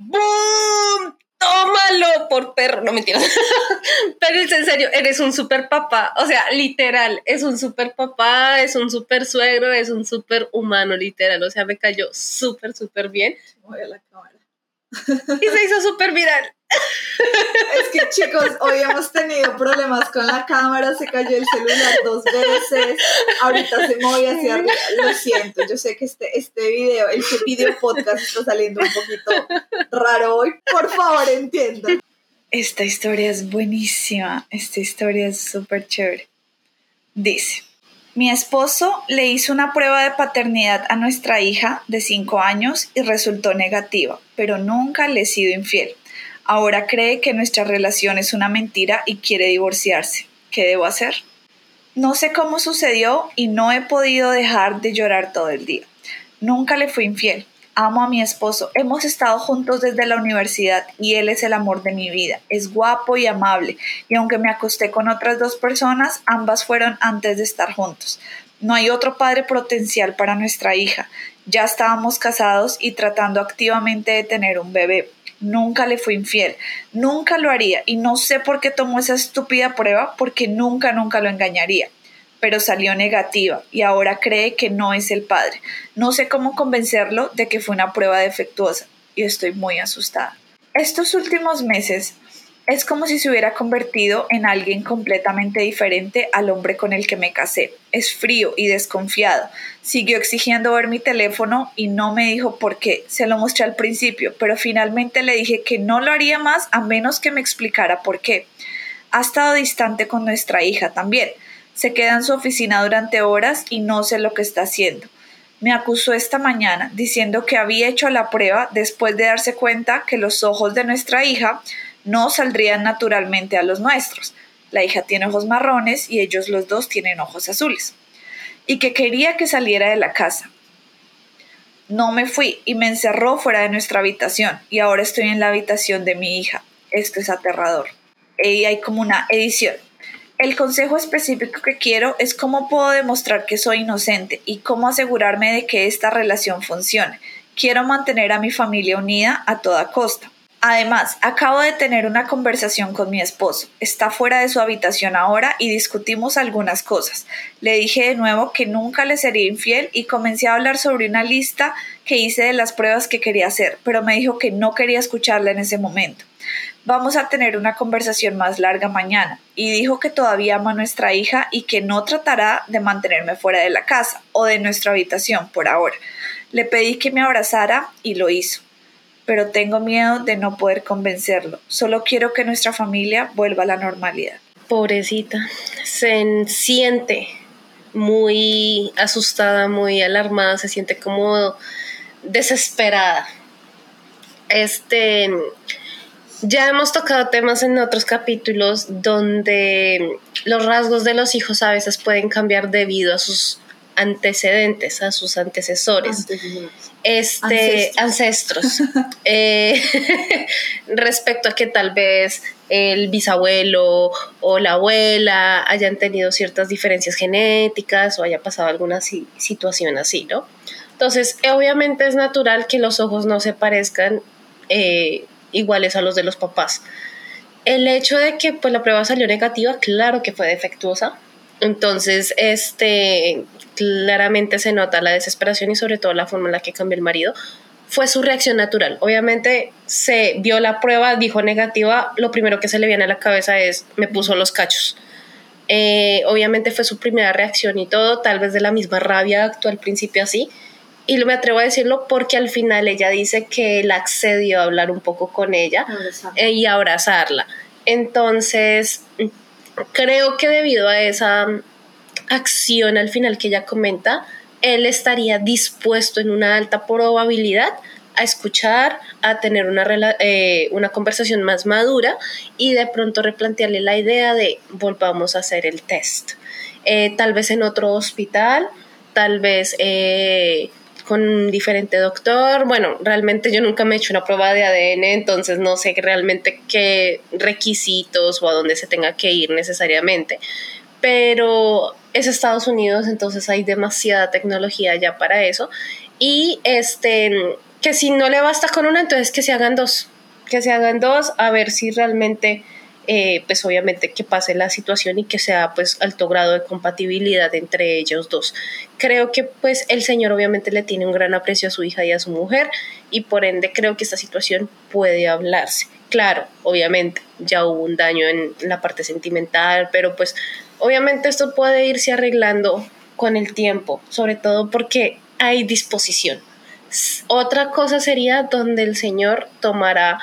¡Boom! Tómalo por perro, no mentiras. Pero es en serio, eres un super papá, o sea, literal, es un super papá, es un super suegro, es un super humano, literal, o sea, me cayó súper, súper bien. Voy a la cámara. Y se hizo súper viral. Es que chicos, hoy hemos tenido problemas con la cámara, se cayó el celular dos veces, ahorita se movió hacia arriba, lo siento, yo sé que este, este video, el video podcast está saliendo un poquito raro hoy, por favor entiendan. Esta historia es buenísima, esta historia es súper chévere. Dice, mi esposo le hizo una prueba de paternidad a nuestra hija de 5 años y resultó negativa, pero nunca le he sido infiel. Ahora cree que nuestra relación es una mentira y quiere divorciarse. ¿Qué debo hacer? No sé cómo sucedió y no he podido dejar de llorar todo el día. Nunca le fui infiel. Amo a mi esposo. Hemos estado juntos desde la universidad y él es el amor de mi vida. Es guapo y amable. Y aunque me acosté con otras dos personas, ambas fueron antes de estar juntos. No hay otro padre potencial para nuestra hija. Ya estábamos casados y tratando activamente de tener un bebé, nunca le fui infiel, nunca lo haría y no sé por qué tomó esa estúpida prueba porque nunca, nunca lo engañaría. Pero salió negativa y ahora cree que no es el padre. No sé cómo convencerlo de que fue una prueba defectuosa y estoy muy asustada. Estos últimos meses es como si se hubiera convertido en alguien completamente diferente al hombre con el que me casé. Es frío y desconfiado. Siguió exigiendo ver mi teléfono y no me dijo por qué. Se lo mostré al principio, pero finalmente le dije que no lo haría más a menos que me explicara por qué. Ha estado distante con nuestra hija también. Se queda en su oficina durante horas y no sé lo que está haciendo. Me acusó esta mañana diciendo que había hecho la prueba después de darse cuenta que los ojos de nuestra hija no saldrían naturalmente a los nuestros. La hija tiene ojos marrones y ellos los dos tienen ojos azules. Y que quería que saliera de la casa. No me fui y me encerró fuera de nuestra habitación y ahora estoy en la habitación de mi hija. Esto es aterrador. Y hay como una edición. El consejo específico que quiero es cómo puedo demostrar que soy inocente y cómo asegurarme de que esta relación funcione. Quiero mantener a mi familia unida a toda costa. Además, acabo de tener una conversación con mi esposo. Está fuera de su habitación ahora y discutimos algunas cosas. Le dije de nuevo que nunca le sería infiel y comencé a hablar sobre una lista que hice de las pruebas que quería hacer, pero me dijo que no quería escucharla en ese momento. Vamos a tener una conversación más larga mañana y dijo que todavía ama a nuestra hija y que no tratará de mantenerme fuera de la casa o de nuestra habitación por ahora. Le pedí que me abrazara y lo hizo pero tengo miedo de no poder convencerlo. Solo quiero que nuestra familia vuelva a la normalidad. Pobrecita, se siente muy asustada, muy alarmada, se siente como desesperada. Este, ya hemos tocado temas en otros capítulos donde los rasgos de los hijos a veces pueden cambiar debido a sus antecedentes, a sus antecesores, este, ancestros, eh, respecto a que tal vez el bisabuelo o la abuela hayan tenido ciertas diferencias genéticas o haya pasado alguna situación así, ¿no? Entonces, obviamente es natural que los ojos no se parezcan eh, iguales a los de los papás. El hecho de que pues, la prueba salió negativa, claro que fue defectuosa, entonces, este, claramente se nota la desesperación y sobre todo la forma en la que cambió el marido. Fue su reacción natural. Obviamente se vio la prueba, dijo negativa, lo primero que se le viene a la cabeza es me puso los cachos. Eh, obviamente fue su primera reacción y todo, tal vez de la misma rabia actuó al principio así. Y me atrevo a decirlo porque al final ella dice que él accedió a hablar un poco con ella eh, y abrazarla. Entonces, creo que debido a esa acción al final que ella comenta, él estaría dispuesto en una alta probabilidad a escuchar, a tener una, eh, una conversación más madura y de pronto replantearle la idea de volvamos a hacer el test. Eh, tal vez en otro hospital, tal vez eh, con un diferente doctor. Bueno, realmente yo nunca me he hecho una prueba de ADN, entonces no sé realmente qué requisitos o a dónde se tenga que ir necesariamente. Pero es Estados Unidos, entonces hay demasiada tecnología ya para eso. Y este, que si no le basta con una, entonces que se hagan dos. Que se hagan dos a ver si realmente eh, pues obviamente que pase la situación y que sea pues alto grado de compatibilidad entre ellos dos. Creo que pues el señor obviamente le tiene un gran aprecio a su hija y a su mujer y por ende creo que esta situación puede hablarse. Claro, obviamente ya hubo un daño en la parte sentimental, pero pues obviamente esto puede irse arreglando con el tiempo, sobre todo porque hay disposición. Otra cosa sería donde el señor tomará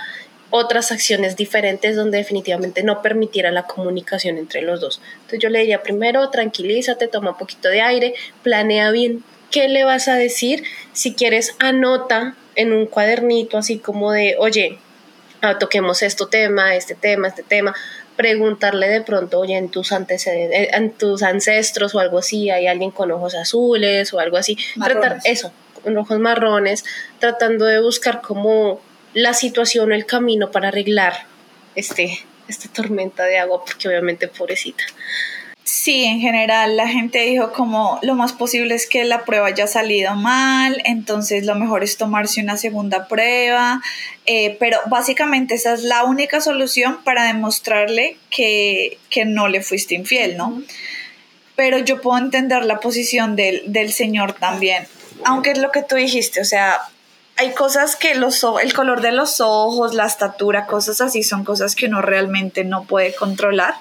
otras acciones diferentes donde definitivamente no permitiera la comunicación entre los dos. Entonces yo le diría primero, tranquilízate, toma un poquito de aire, planea bien qué le vas a decir. Si quieres, anota en un cuadernito así como de, oye, ah, toquemos este tema, este tema, este tema. Preguntarle de pronto, oye, en tus antecedentes, eh, en tus ancestros o algo así, hay alguien con ojos azules o algo así. Tratar eso, con ojos marrones, tratando de buscar como la situación o el camino para arreglar este, esta tormenta de agua, porque obviamente pobrecita. Sí, en general la gente dijo como lo más posible es que la prueba haya salido mal, entonces lo mejor es tomarse una segunda prueba, eh, pero básicamente esa es la única solución para demostrarle que, no le fuiste infiel, ¿no? Pero yo puedo entender la posición del, del señor también, aunque es lo que tú dijiste, o sea, hay cosas que los, el color de los ojos, la estatura, cosas así son cosas que uno realmente no puede controlar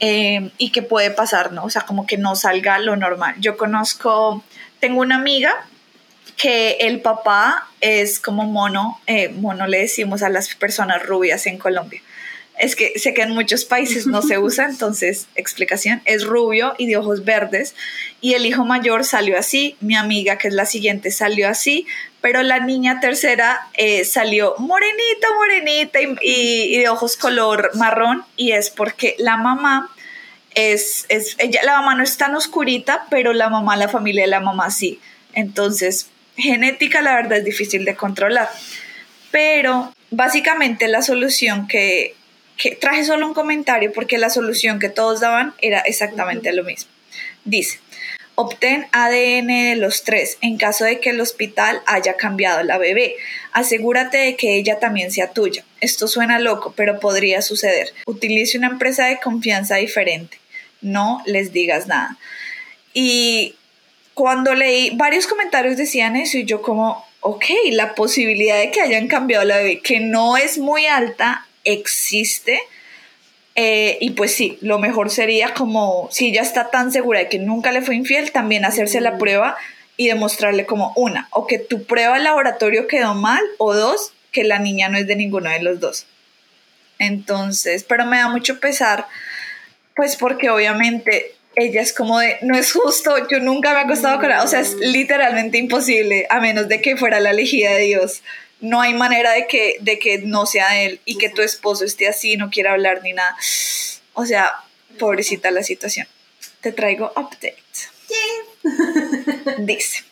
eh, y que puede pasar, ¿no? O sea, como que no salga lo normal. Yo conozco, tengo una amiga que el papá es como mono, eh, mono le decimos a las personas rubias en Colombia es que sé que en muchos países no se usa, entonces explicación, es rubio y de ojos verdes y el hijo mayor salió así, mi amiga que es la siguiente salió así, pero la niña tercera eh, salió morenita, morenita y, de ojos color marrón y es porque la mamá es, es, ella, la mamá no es tan oscurita, pero la mamá, la familia de la mamá sí, entonces genética la verdad es difícil de controlar, pero básicamente la solución que que traje solo un comentario porque la solución que todos daban era exactamente lo mismo. Dice, Obtén ADN de los tres en caso de que el hospital haya cambiado la bebé. Asegúrate de que ella también sea tuya. Esto suena loco, pero podría suceder. Utilice una empresa de confianza diferente. No les digas nada. Y cuando leí varios comentarios decían eso y yo como, ok, la posibilidad de que hayan cambiado la bebé, que no es muy alta, existe eh, y pues sí, lo mejor sería como, si ella está tan segura de que nunca le fue infiel, también hacerse la prueba y demostrarle como una, o que tu prueba de laboratorio quedó mal, o dos, que la niña no es de ninguno de los dos. Entonces, pero me da mucho pesar, pues porque obviamente ella es como de, no es justo, yo nunca me he acostado con ella, o sea, es literalmente imposible, a menos de que fuera la elegida de Dios no hay manera de que, de que no sea él y que tu esposo esté así, no quiera hablar ni nada. O sea, pobrecita la situación. Te traigo update. Dice,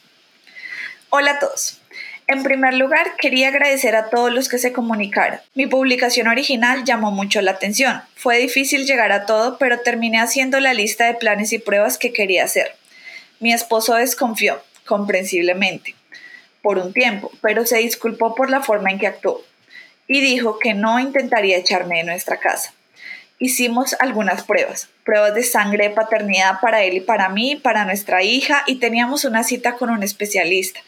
hola a todos. En primer lugar, quería agradecer a todos los que se comunicaron. Mi publicación original llamó mucho la atención. Fue difícil llegar a todo, pero terminé haciendo la lista de planes y pruebas que quería hacer. Mi esposo desconfió, comprensiblemente por un tiempo, pero se disculpó por la forma en que actuó y dijo que no intentaría echarme de nuestra casa. Hicimos algunas pruebas, pruebas de sangre de paternidad para él y para mí, para nuestra hija, y teníamos una cita con un especialista,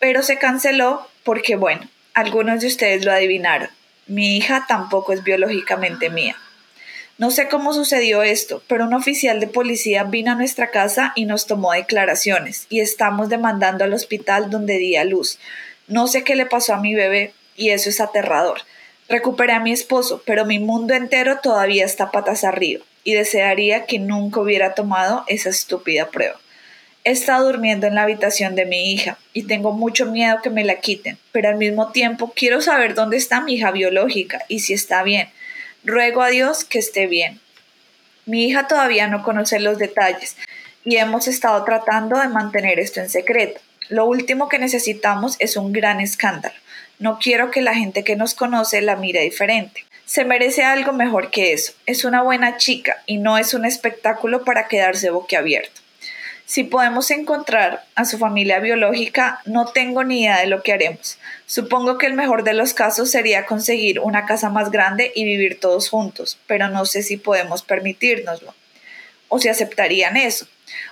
pero se canceló porque, bueno, algunos de ustedes lo adivinaron. Mi hija tampoco es biológicamente mía. No sé cómo sucedió esto, pero un oficial de policía vino a nuestra casa y nos tomó declaraciones y estamos demandando al hospital donde di a luz. No sé qué le pasó a mi bebé y eso es aterrador. Recuperé a mi esposo, pero mi mundo entero todavía está patas arriba y desearía que nunca hubiera tomado esa estúpida prueba. He estado durmiendo en la habitación de mi hija y tengo mucho miedo que me la quiten, pero al mismo tiempo quiero saber dónde está mi hija biológica y si está bien. Ruego a Dios que esté bien. Mi hija todavía no conoce los detalles y hemos estado tratando de mantener esto en secreto. Lo último que necesitamos es un gran escándalo. No quiero que la gente que nos conoce la mire diferente. Se merece algo mejor que eso. Es una buena chica y no es un espectáculo para quedarse boquiabierto. Si podemos encontrar a su familia biológica, no tengo ni idea de lo que haremos. Supongo que el mejor de los casos sería conseguir una casa más grande y vivir todos juntos, pero no sé si podemos permitírnoslo, o si aceptarían eso,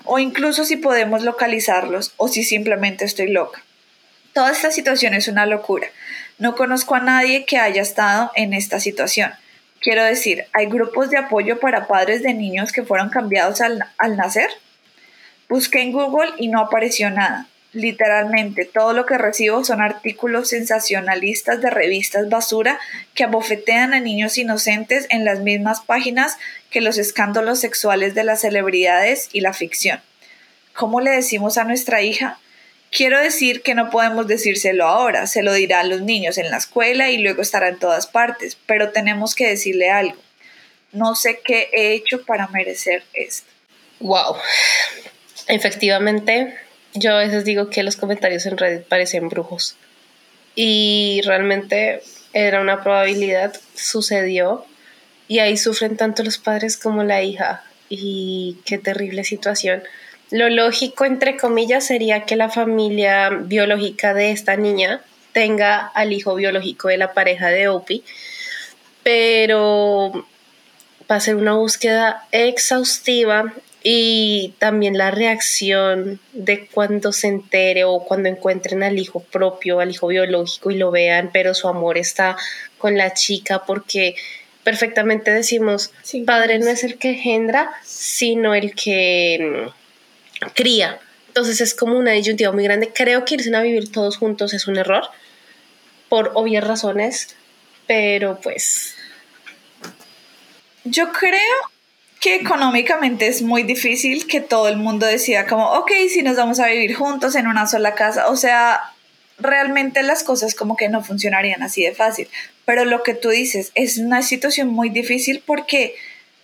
o incluso si podemos localizarlos, o si simplemente estoy loca. Toda esta situación es una locura. No conozco a nadie que haya estado en esta situación. Quiero decir, ¿hay grupos de apoyo para padres de niños que fueron cambiados al, al nacer? Busqué en Google y no apareció nada. Literalmente, todo lo que recibo son artículos sensacionalistas de revistas basura que abofetean a niños inocentes en las mismas páginas que los escándalos sexuales de las celebridades y la ficción. ¿Cómo le decimos a nuestra hija? Quiero decir que no podemos decírselo ahora, se lo dirán los niños en la escuela y luego estará en todas partes, pero tenemos que decirle algo. No sé qué he hecho para merecer esto. Wow, Efectivamente, yo a veces digo que los comentarios en Reddit parecen brujos. Y realmente era una probabilidad, sucedió. Y ahí sufren tanto los padres como la hija. Y qué terrible situación. Lo lógico, entre comillas, sería que la familia biológica de esta niña tenga al hijo biológico de la pareja de Opie. Pero va a ser una búsqueda exhaustiva y también la reacción de cuando se entere o cuando encuentren al hijo propio, al hijo biológico y lo vean, pero su amor está con la chica porque perfectamente decimos, padre no es el que engendra, sino el que mm, cría. Entonces es como una disyuntiva muy grande. Creo que irse a vivir todos juntos es un error, por obvias razones, pero pues... Yo creo que económicamente es muy difícil que todo el mundo decida como, ok, si nos vamos a vivir juntos en una sola casa. O sea, realmente las cosas como que no funcionarían así de fácil. Pero lo que tú dices es una situación muy difícil porque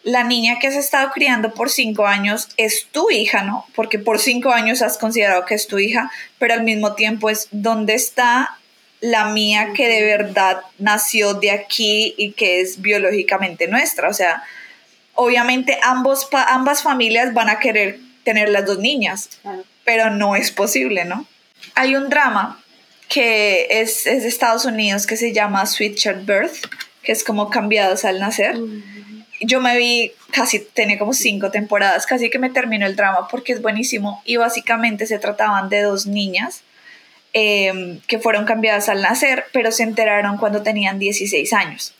la niña que has estado criando por cinco años es tu hija, ¿no? Porque por cinco años has considerado que es tu hija, pero al mismo tiempo es dónde está la mía que de verdad nació de aquí y que es biológicamente nuestra. O sea, obviamente ambos, ambas familias van a querer tener las dos niñas, pero no es posible, ¿no? Hay un drama que es, es, de Estados Unidos que se llama Sweet Child Birth, que es como cambiados al nacer. Yo me vi casi, tenía como cinco temporadas, casi que me terminó el drama porque es buenísimo y básicamente se trataban de dos niñas em, que fueron cambiadas al nacer, pero se enteraron cuando tenían 16 años.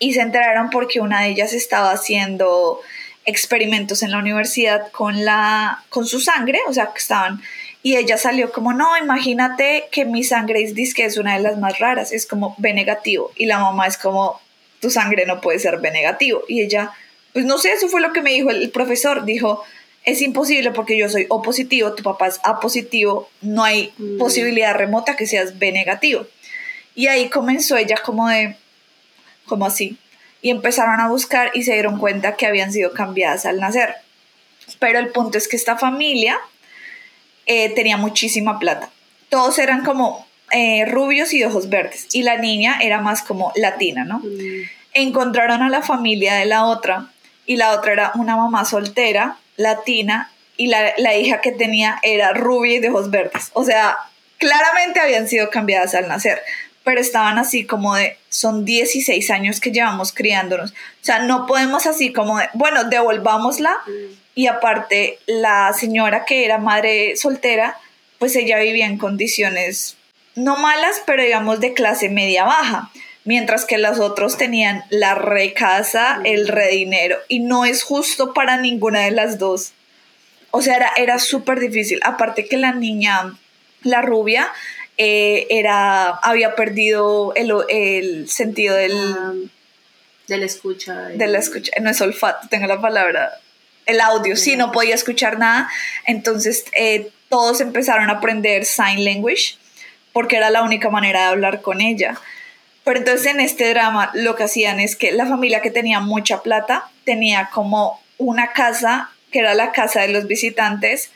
Y se enteraron porque una de ellas estaba haciendo experimentos en la universidad con, la, con su sangre, o sea, que estaban y ella salió como, no, imagínate que mi sangre es, que es una de las más raras, es como B negativo. Y la mamá es como, tu sangre no puede ser B negativo. Y ella, pues no sé, eso fue lo que me dijo el, profesor. Dijo, es imposible porque yo soy O positivo, tu papá es A positivo, no hay mm. posibilidad remota que seas B negativo. Y ahí comenzó ella como de, como así. Y empezaron a buscar y se dieron cuenta que habían sido cambiadas al nacer. Pero el punto es que esta familia eh, tenía muchísima plata. Todos eran como eh, rubios y ojos verdes. Y la niña era más como latina, ¿no? Mm. Encontraron a la familia de la otra y la otra era una mamá soltera, latina, y la, la hija que tenía era rubia y de ojos verdes. O sea, claramente habían sido cambiadas al nacer, estaban así como de, son 16 años que llevamos criándonos. O sea, no podemos así como de, bueno, devolvámosla y aparte la señora que era madre soltera, pues ella vivía en condiciones no malas, pero digamos de clase media baja, mientras que los otros tenían la recasa, el redinero, y no es justo para ninguna de las dos. O sea, era, era súper difícil. Aparte que la niña, la rubia, eh, era, había perdido el, sentido del... Ah, de la escucha. De la escucha, no es olfato, tengo la palabra el audio, sí, no podía escuchar nada. Entonces eh, todos empezaron a aprender sign language porque era la única manera de hablar con ella. Pero entonces en este drama lo que hacían es que la familia que tenía mucha plata tenía como una casa, que era la casa de los visitantes,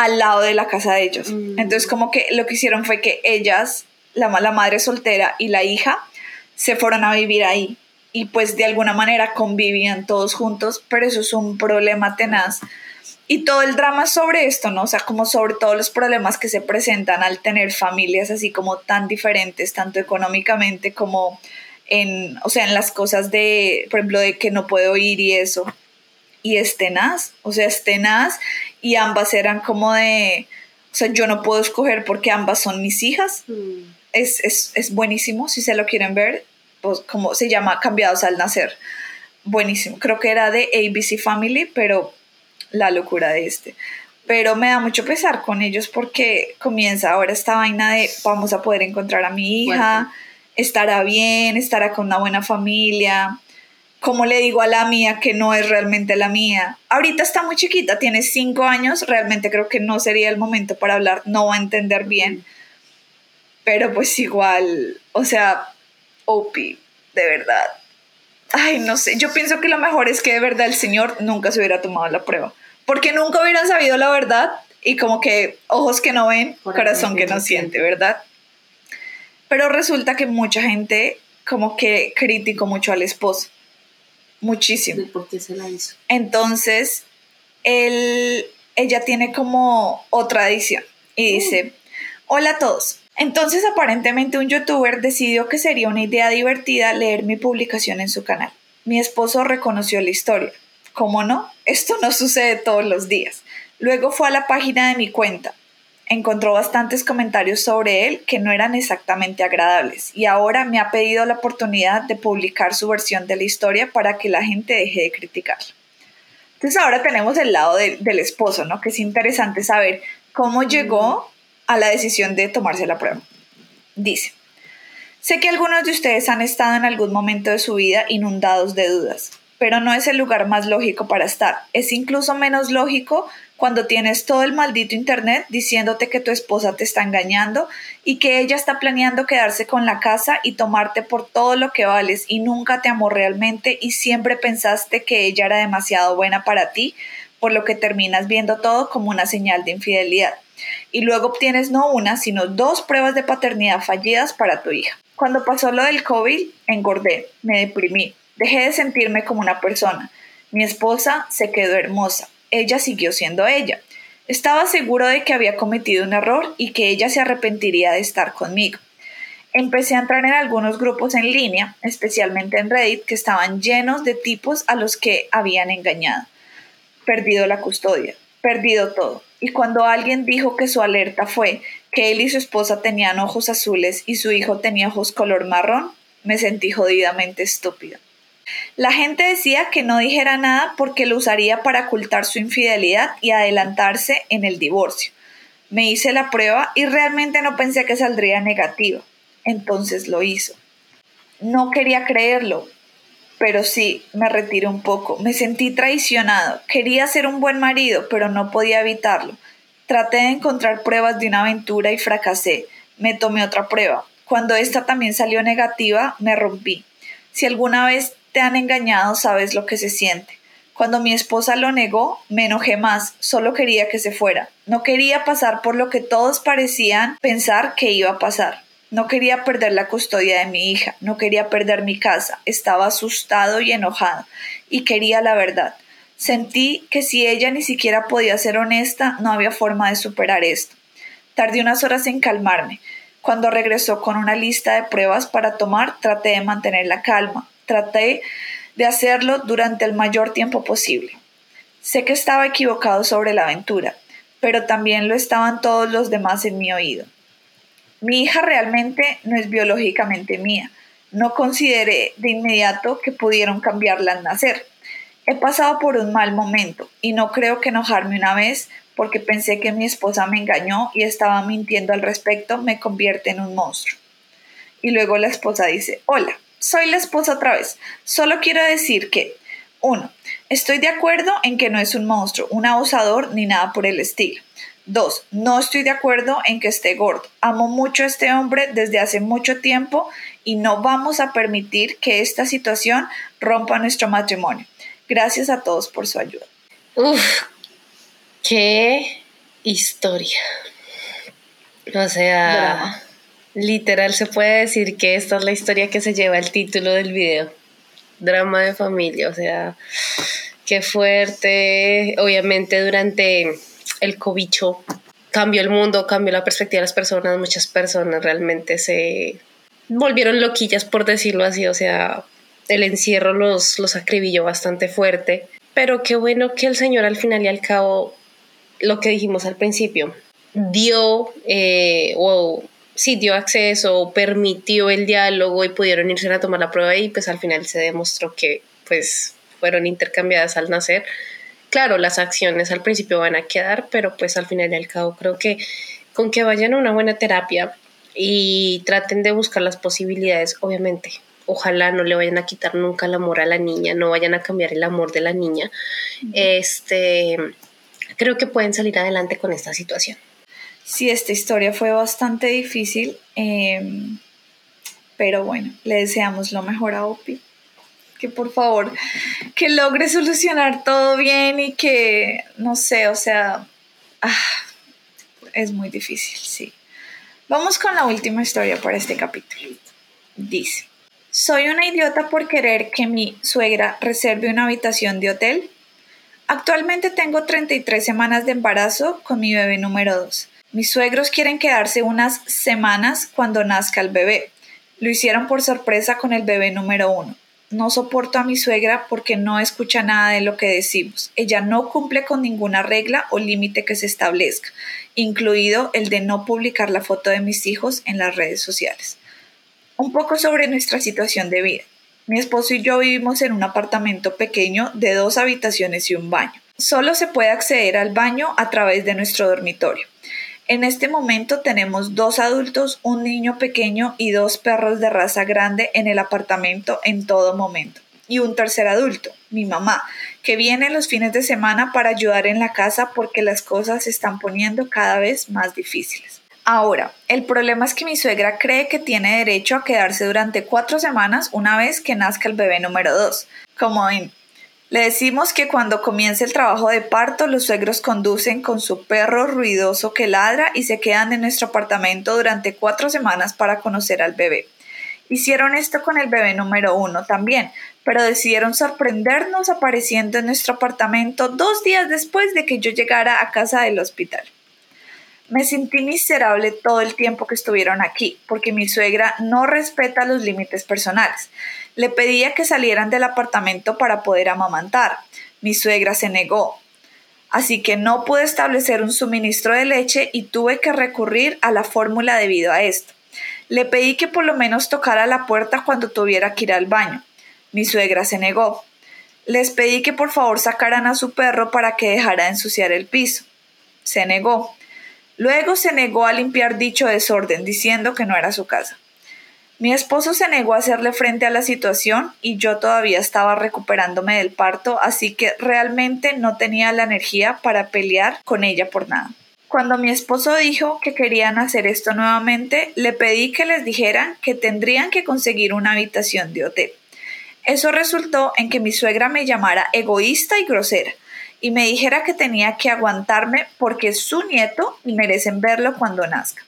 al lado de la casa de ellos. Mm. Entonces como que lo que hicieron fue que ellas, la, la madre soltera y la hija, se fueron a vivir ahí y pues de alguna manera convivían todos juntos, pero eso es un problema tenaz. Y todo el drama sobre esto, ¿no? O sea, como sobre todos los problemas que se presentan al tener familias así como tan diferentes, tanto económicamente como en, o sea, en las cosas de, por ejemplo, de que no puedo ir y eso. Y es tenaz, o sea, es tenaz y ambas eran como de, o sea, yo no puedo escoger porque ambas son mis hijas. Mm. Es, es, es buenísimo si se lo quieren ver pues, como se llama Cambiados al Nacer. Buenísimo. Creo que era de ABC Family, pero la locura de este. Pero me da mucho pesar con ellos porque comienza ahora esta vaina de vamos a poder encontrar a mi hija, estará bien, estará con una buena familia. Como le digo a la mía que no es realmente la mía? Ahorita está muy chiquita, tiene cinco años, realmente creo que no sería el momento para hablar, no va a entender bien. Pero pues igual, o sea, Opie, de verdad. Ay, no sé, yo pienso que lo mejor es que de verdad el Señor nunca se hubiera tomado la prueba, porque nunca hubieran sabido la verdad y como que ojos que no ven, corazón que no siente, ¿verdad? Pero resulta que mucha gente como que criticó mucho al esposo, muchísimo. ¿Por qué se la hizo? Entonces, él, ella tiene como otra edición y dice, hola a todos, entonces aparentemente un youtuber decidió que sería una idea divertida leer mi publicación en su canal. Mi esposo reconoció la historia. ¿Cómo no? Esto no sucede todos los días. Luego fue a la página de mi cuenta. Encontró bastantes comentarios sobre él que no eran exactamente agradables y ahora me ha pedido la oportunidad de publicar su versión de la historia para que la gente deje de criticarlo. Entonces ahora tenemos el lado del esposo, ¿no? Que es interesante saber cómo llegó a la decisión de tomarse la prueba. Dice, sé que algunos de ustedes han estado en algún momento de su vida inundados de dudas, pero no es el lugar más lógico para estar. Es incluso menos lógico cuando tienes todo el maldito Internet diciéndote que tu esposa te está engañando y que ella está planeando quedarse con la casa y tomarte por todo lo que vales y nunca te amó realmente y siempre pensaste que ella era demasiado buena para ti, por lo que terminas viendo todo como una señal de infidelidad y luego obtienes no una, sino dos pruebas de paternidad fallidas para tu hija. Cuando pasó lo del COVID, engordé, me deprimí, dejé de sentirme como una persona. Mi esposa se quedó hermosa. Ella siguió siendo ella. Estaba seguro de que había cometido un error y que ella se arrepentiría de estar conmigo. Empecé a entrar en algunos grupos en línea, especialmente en Reddit, que estaban llenos de tipos a los que habían engañado. Perdido la custodia, perdido todo. Y cuando alguien dijo que su alerta fue que él y su esposa tenían ojos azules y su hijo tenía ojos color marrón, me sentí jodidamente estúpida. La gente decía que no dijera nada porque lo usaría para ocultar su infidelidad y adelantarse en el divorcio. Me hice la prueba y realmente no pensé que saldría negativa. Entonces lo hizo. No quería creerlo, pero sí, me retiré un poco. Me sentí traicionado. Quería ser un buen marido, pero no podía evitarlo. Traté de encontrar pruebas de una aventura y fracasé. Me tomé otra prueba. Cuando esta también salió negativa, me rompí. Si alguna vez te han engañado, sabes lo que se siente. Cuando mi esposa lo negó, me enojé más, solo quería que se fuera. No quería pasar por lo que todos parecían pensar que iba a pasar. No quería perder la custodia de mi hija, no quería perder mi casa, estaba asustado y enojado, y quería la verdad. Sentí que si ella ni siquiera podía ser honesta, no había forma de superar esto. Tardé unas horas en calmarme. Cuando regresó con una lista de pruebas para tomar, traté de mantener la calma traté de hacerlo durante el mayor tiempo posible. Sé que estaba equivocado sobre la aventura, pero también lo estaban todos los demás en mi oído. Mi hija realmente no es biológicamente mía. No consideré de inmediato que pudieron cambiarla al nacer. He pasado por un mal momento y no creo que enojarme una vez porque pensé que mi esposa me engañó y estaba mintiendo al respecto me convierte en un monstruo. Y luego la esposa dice, hola, soy la esposa otra vez. Solo quiero decir que, uno, estoy de acuerdo en que no es un monstruo, un abusador ni nada por el estilo. Dos, no estoy de acuerdo en que esté gordo. Amo mucho a este hombre desde hace mucho tiempo y no vamos a permitir que esta situación rompa nuestro matrimonio. Gracias a todos por su ayuda. Uf, qué historia. O sea, Literal se puede decir que esta es la historia que se lleva el título del video. Drama de familia, o sea, qué fuerte. Obviamente durante el cobicho cambió el mundo, cambió la perspectiva de las personas. Muchas personas realmente se volvieron loquillas, por decirlo así. O sea, el encierro los, los acribilló bastante fuerte. Pero qué bueno que el Señor al final y al cabo, lo que dijimos al principio, dio eh, sí dio acceso, permitió el diálogo y pudieron irse a tomar la prueba y pues al final se demostró que pues fueron intercambiadas al nacer. Claro, las acciones al principio van a quedar, pero pues al final y al cabo creo que con que vayan a una buena terapia y traten de buscar las posibilidades, obviamente. Ojalá no le vayan a quitar nunca el amor a la niña, no vayan a cambiar el amor de la niña. Este, creo que pueden salir adelante con esta situación sí, esta historia fue bastante difícil, em, pero bueno, le deseamos lo mejor a Opi. Que por favor, que logre solucionar todo bien y que, no sé, o sea, ah, es muy difícil, sí. Vamos con la última historia para este capítulo. Dice, soy una idiota por querer que mi suegra reserve una habitación de hotel. Actualmente tengo 33 semanas de embarazo con mi bebé número 2. Mis suegros quieren quedarse unas semanas cuando nazca el bebé. Lo hicieron por sorpresa con el bebé número uno. No soporto a mi suegra porque no escucha nada de lo que decimos. Ella no cumple con ninguna regla o límite que se establezca, incluido el de no publicar la foto de mis hijos en las redes sociales. Un poco sobre nuestra situación de vida. Mi esposo y yo vivimos en un apartamento pequeño de dos habitaciones y un baño. Solo se puede acceder al baño a través de nuestro dormitorio. En este momento tenemos dos adultos, un niño pequeño y dos perros de raza grande en el apartamento en todo momento. Y un tercer adulto, mi mamá, que viene los fines de semana para ayudar en la casa porque las cosas se están poniendo cada vez más difíciles. Ahora, el problema es que mi suegra cree que tiene derecho a quedarse durante cuatro semanas una vez que nazca el bebé número dos, como en le decimos que cuando comience el trabajo de parto, los suegros conducen con su perro ruidoso que ladra y se quedan en nuestro apartamento durante cuatro semanas para conocer al bebé. Hicieron esto con el bebé número uno también, pero decidieron sorprendernos apareciendo en nuestro apartamento dos días después de que yo llegara a casa del hospital. Me sentí miserable todo el tiempo que estuvieron aquí, porque mi suegra no respeta los límites personales. Le pedía que salieran del apartamento para poder amamantar. Mi suegra se negó. Así que no pude establecer un suministro de leche y tuve que recurrir a la fórmula debido a esto. Le pedí que por lo menos tocara la puerta cuando tuviera que ir al baño. Mi suegra se negó. Les pedí que por favor sacaran a su perro para que dejara de ensuciar el piso. Se negó. Luego se negó a limpiar dicho desorden, diciendo que no era su casa. Mi esposo se negó a hacerle frente a la situación y yo todavía estaba recuperándome del parto, así que realmente no tenía la energía para pelear con ella por nada. Cuando mi esposo dijo que querían hacer esto nuevamente, le pedí que les dijeran que tendrían que conseguir una habitación de hotel. Eso resultó en que mi suegra me llamara egoísta y grosera, y me dijera que tenía que aguantarme porque es su nieto y merecen verlo cuando nazca.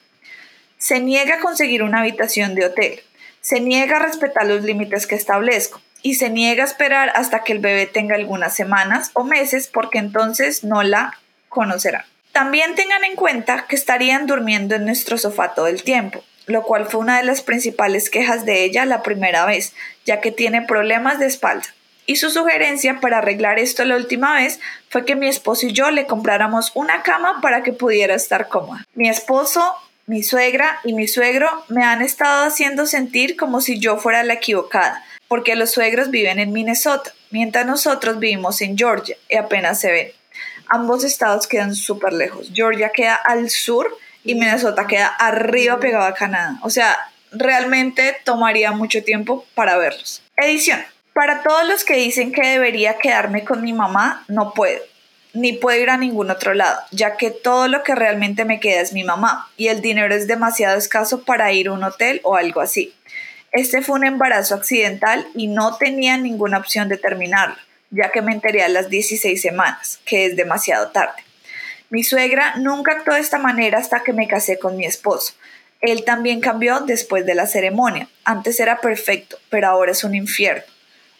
Se niega a conseguir una habitación de hotel, se niega a respetar los límites que establezco y se niega a esperar hasta que el bebé tenga algunas semanas o meses porque entonces no la conocerá. También tengan en cuenta que estarían durmiendo en nuestro sofá todo el tiempo, lo cual fue una de las principales quejas de ella la primera vez, ya que tiene problemas de espalda. Y su sugerencia para arreglar esto la última vez fue que mi esposo y yo le compráramos una cama para que pudiera estar cómoda. Mi esposo, mi suegra y mi suegro me han estado haciendo sentir como si yo fuera la equivocada, porque los suegros viven en Minnesota, mientras nosotros vivimos en Georgia y apenas se ven. Ambos estados quedan súper lejos. Georgia queda al sur y Minnesota queda arriba pegado a Canadá. O sea, realmente tomaría mucho tiempo para verlos. Edición. Para todos los que dicen que debería quedarme con mi mamá, no puedo, ni puedo ir a ningún otro lado, ya que todo lo que realmente me queda es mi mamá y el dinero es demasiado escaso para ir a un hotel o algo así. Este fue un embarazo accidental y no tenía ninguna opción de terminarlo, ya que me enteré a las 16 semanas, que es demasiado tarde. Mi suegra nunca actuó de esta manera hasta que me casé con mi esposo. Él también cambió después de la ceremonia. Antes era perfecto, pero ahora es un infierno.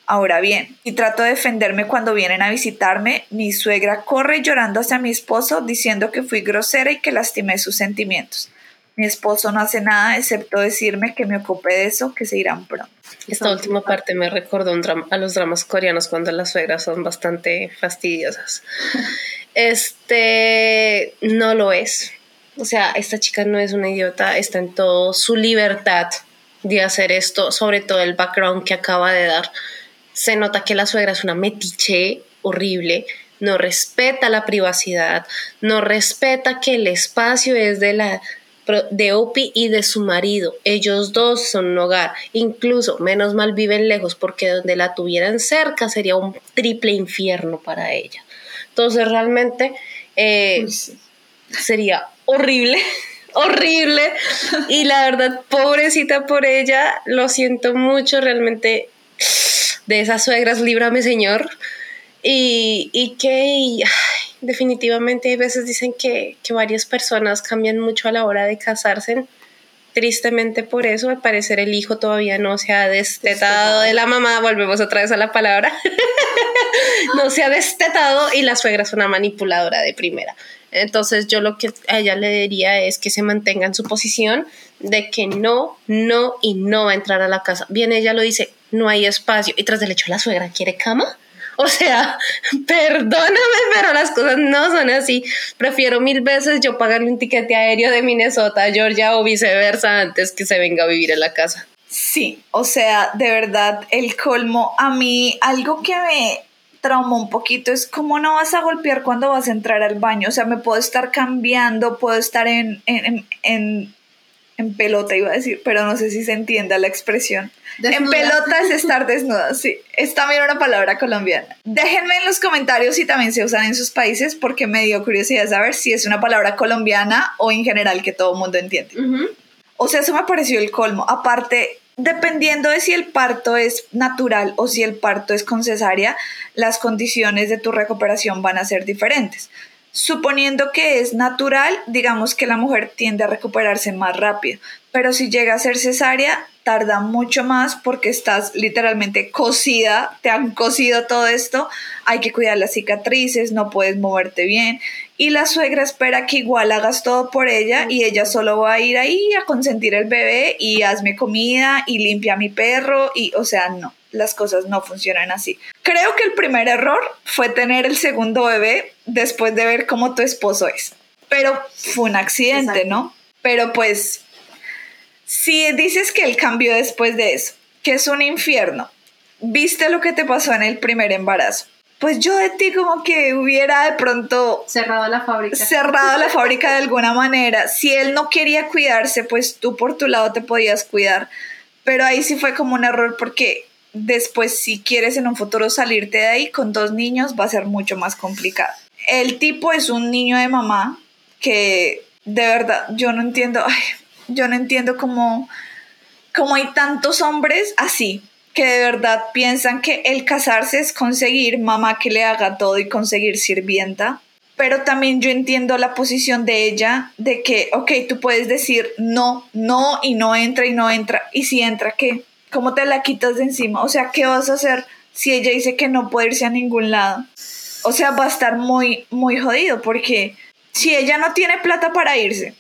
Ahora bien, y trato de defenderme cuando vienen a visitarme, mi suegra corre llorando hacia mi esposo diciendo que fui grosera y que lastimé sus sentimientos. Mi esposo no hace nada excepto decirme que me ocupe de eso, que se irán pronto. Esta última parte me recordó a los dramas coreanos cuando las suegras son bastante fastidiosas. Este no lo es. O sea, esta chica no es una idiota, está en todo su libertad de hacer esto, sobre todo el background que acaba de dar se nota que la suegra es una metiche horrible, no respeta la privacidad, no respeta que el espacio es de la de Opi y de su marido. Ellos dos son un hogar. Incluso, menos mal viven lejos porque donde la tuvieran cerca sería un triple infierno para ella. Entonces, realmente eh, sería horrible, horrible. Y la verdad, pobrecita por ella, lo siento mucho. Realmente de esas suegras, líbrame Señor. Y, y que definitivamente hay veces dicen que, que, varias personas cambian mucho a la hora de casarse. Tristemente por eso, al parecer el hijo todavía no se ha destetado de la mamá, volvemos otra vez a la palabra, no se ha destetado y la suegra es una manipuladora de primera. Entonces yo lo que a ella le diría es que se mantenga en su posición de que no, no y no va a entrar a la casa. Bien, ella lo dice, no hay espacio. Y tras del hecho, la suegra quiere cama. O sea, perdóname, pero las cosas no son así. Prefiero mil veces yo pagarle un tiquete aéreo de Minnesota a Georgia o viceversa antes que se venga a vivir en la casa. Sí, o sea, de verdad, el colmo, a mí algo que me traumó un poquito es cómo no vas a golpear cuando vas a entrar al baño. O sea, me puedo estar cambiando, puedo estar en, en, en en pelota iba a decir, pero no sé si se entienda la expresión. En pelota es estar desnuda, sí. Es también una palabra colombiana. Déjenme en los comentarios si también se usan en sus países porque me dio curiosidad saber si es una palabra colombiana o en general que todo el mundo entiende. O sea, eso me pareció el colmo. Aparte, dependiendo de si el parto es natural o si el parto es con cesárea, las condiciones de tu recuperación van a ser diferentes. Suponiendo que es natural, digamos que la mujer tiende a recuperarse más rápido, pero si llega a ser cesárea, tarda mucho más porque estás literalmente cosida, te han cosido todo esto, hay que cuidar las cicatrices, no puedes moverte bien y la suegra espera que igual hagas todo por ella y ella solo va a ir ahí a consentir el bebé y hazme comida y limpia a mi perro y o sea, no las cosas no funcionan así. Creo que el primer error fue tener el segundo bebé después de ver cómo tu esposo es. Pero fue un accidente, ¿no? Pero pues, si dices que él cambió después de eso, que es un infierno, viste lo que te pasó en el primer embarazo. Pues yo de ti como que hubiera de pronto cerrado la fábrica. Cerrado la fábrica de alguna manera. Si él no quería cuidarse, pues tú por tu lado te podías cuidar. Pero ahí sí fue como un error porque después si quieres en un futuro salirte de ahí con dos niños va a ser mucho más complicado. El tipo es un niño de mamá que de verdad yo no entiendo, yo no entiendo cómo, cómo hay tantos hombres así que de verdad piensan que el casarse es conseguir mamá que le haga todo y conseguir sirvienta. Pero también yo entiendo la posición de ella de que, ok, tú puedes decir no, no y no entra y no entra. Y si entra, ¿qué? ¿Cómo te la quitas de encima? O sea, ¿qué vas a hacer si ella dice que no puede irse a ningún lado? O sea, va a estar muy, muy jodido porque si ella no tiene plata para irse,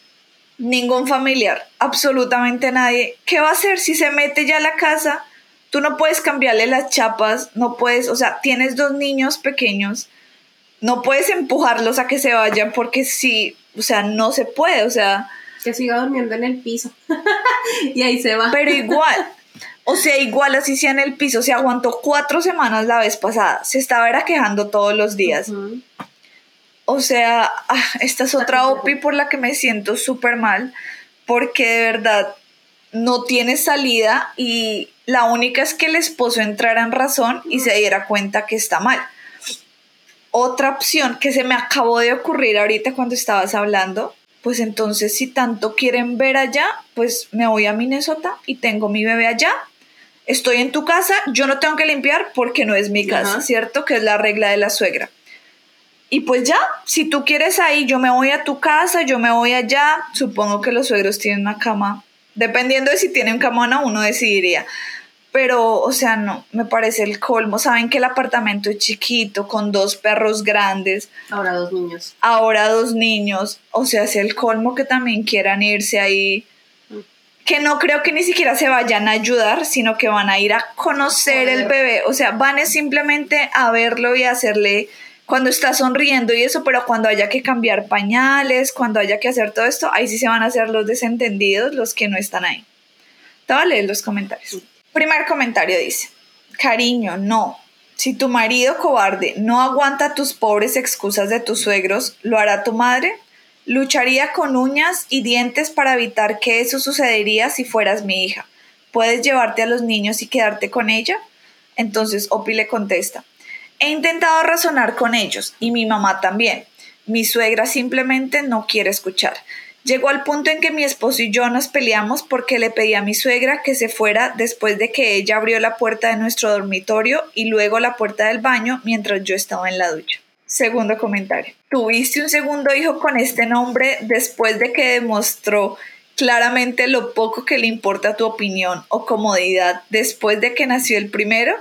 ningún familiar, absolutamente nadie, ¿qué va a hacer si se mete ya a la casa? Tú no puedes cambiarle las chapas, no puedes, o sea, tienes dos niños pequeños, no puedes empujarlos a que se vayan porque si, o sea, no se puede, o sea... Que siga durmiendo en el piso y ahí se va. Pero igual, O sea, igual así sea en el piso, se aguantó cuatro semanas la vez pasada, se estaba era quejando todos los días. O sea, ah, esta es otra OPI por la que me siento súper mal, porque de verdad no tiene salida y la única es que el esposo entrara en razón y se diera cuenta que está mal. Otra opción que se me acabó de ocurrir ahorita cuando estabas hablando pues entonces si tanto quieren ver allá, pues me voy a Minnesota y tengo mi bebé allá estoy en tu casa, yo no tengo que limpiar porque no es mi casa, ¿cierto? Que es la regla de la suegra. Y pues ya, si tú quieres ahí, yo me voy a tu casa, yo me voy allá. Supongo que los suegros tienen una cama. Dependiendo de si tienen cama o no, uno decidiría. Pero, o sea, no, me parece el colmo. Saben que el apartamento es chiquito, con dos perros grandes. Ahora dos niños. Ahora dos niños. O sea, es el colmo que también quieran irse ahí que no creo que ni siquiera se vayan a ayudar, sino que van a ir a conocer el bebé. O sea, van simplemente a verlo y a hacerle cuando está sonriendo y eso, pero cuando haya que cambiar pañales, cuando haya que hacer todo esto, ahí sí se van a hacer los desentendidos, los que no están ahí. Te voy a leer los comentarios. Primer comentario dice, cariño, no. Si tu marido cobarde no aguanta tus pobres excusas de tus suegros, ¿lo hará tu madre? Lucharía con uñas y dientes para evitar que eso sucedería si fueras mi hija. ¿Puedes llevarte a los niños y quedarte con ella? Entonces Opi le contesta, he intentado razonar con ellos y mi mamá también. Mi suegra simplemente no quiere escuchar. Llegó al punto en que mi esposo y yo nos peleamos porque le pedí a mi suegra que se fuera después de que ella abrió la puerta de nuestro dormitorio y luego la puerta del baño mientras yo estaba en la ducha. Segundo comentario. Tuviste un segundo hijo con este nombre después de que demostró claramente lo poco que le importa tu opinión o comodidad después de que nació el primero.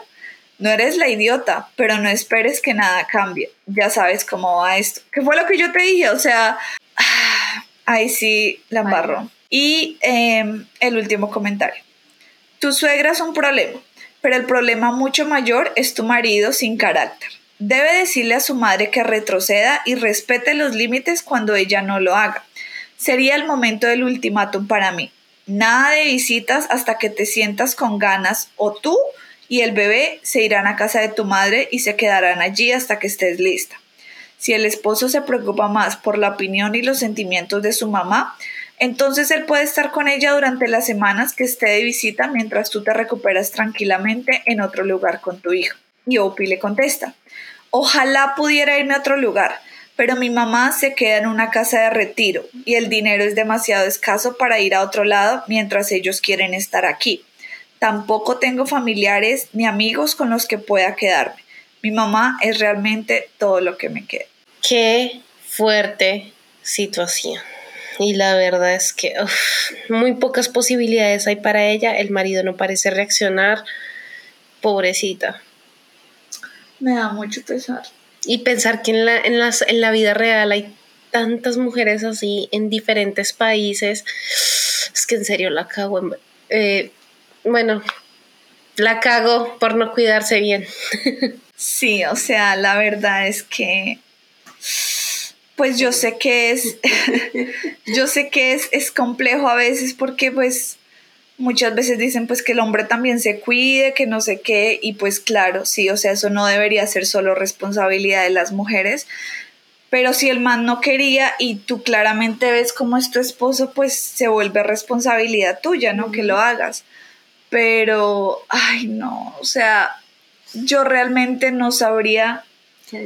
No eres la idiota, pero no esperes que nada cambie. Ya sabes cómo va esto. ¿Qué fue lo que yo te dije? O sea, ahí sí la embarró. Y em, el último comentario. Tu suegra es un problema, pero el problema mucho mayor es tu marido sin carácter. Debe decirle a su madre que retroceda y respete los límites cuando ella no lo haga. Sería el momento del ultimátum para mí. Nada de visitas hasta que te sientas con ganas o tú y el bebé se irán a casa de tu madre y se quedarán allí hasta que estés lista. Si el esposo se preocupa más por la opinión y los sentimientos de su mamá, entonces él puede estar con ella durante las semanas que esté de visita mientras tú te recuperas tranquilamente en otro lugar con tu hijo. Y Opie le contesta, Ojalá pudiera irme a otro lugar, pero mi mamá se queda en una casa de retiro y el dinero es demasiado escaso para ir a otro lado mientras ellos quieren estar aquí. Tampoco tengo familiares ni amigos con los que pueda quedarme. Mi mamá es realmente todo lo que me queda. Qué fuerte situación. Y la verdad es que muy pocas posibilidades hay para ella. El marido no parece reaccionar. Pobrecita. Me da mucho pesar. Y pensar que en la, en las, en la vida real hay tantas mujeres así en diferentes países. Es que en serio la cago. Eh, bueno, la cago por no cuidarse bien. Sí, o sea, la verdad es que pues yo sé que es, yo sé que es, es complejo a veces porque pues muchas veces dicen pues que el hombre también se cuide, que no sé qué, y pues claro, sí, o sea, eso no debería ser solo responsabilidad de las mujeres, pero si el man no quería y tú claramente ves cómo es tu esposo, pues se vuelve responsabilidad tuya, ¿no? Que lo hagas. Pero, ay, no, o sea, yo realmente no sabría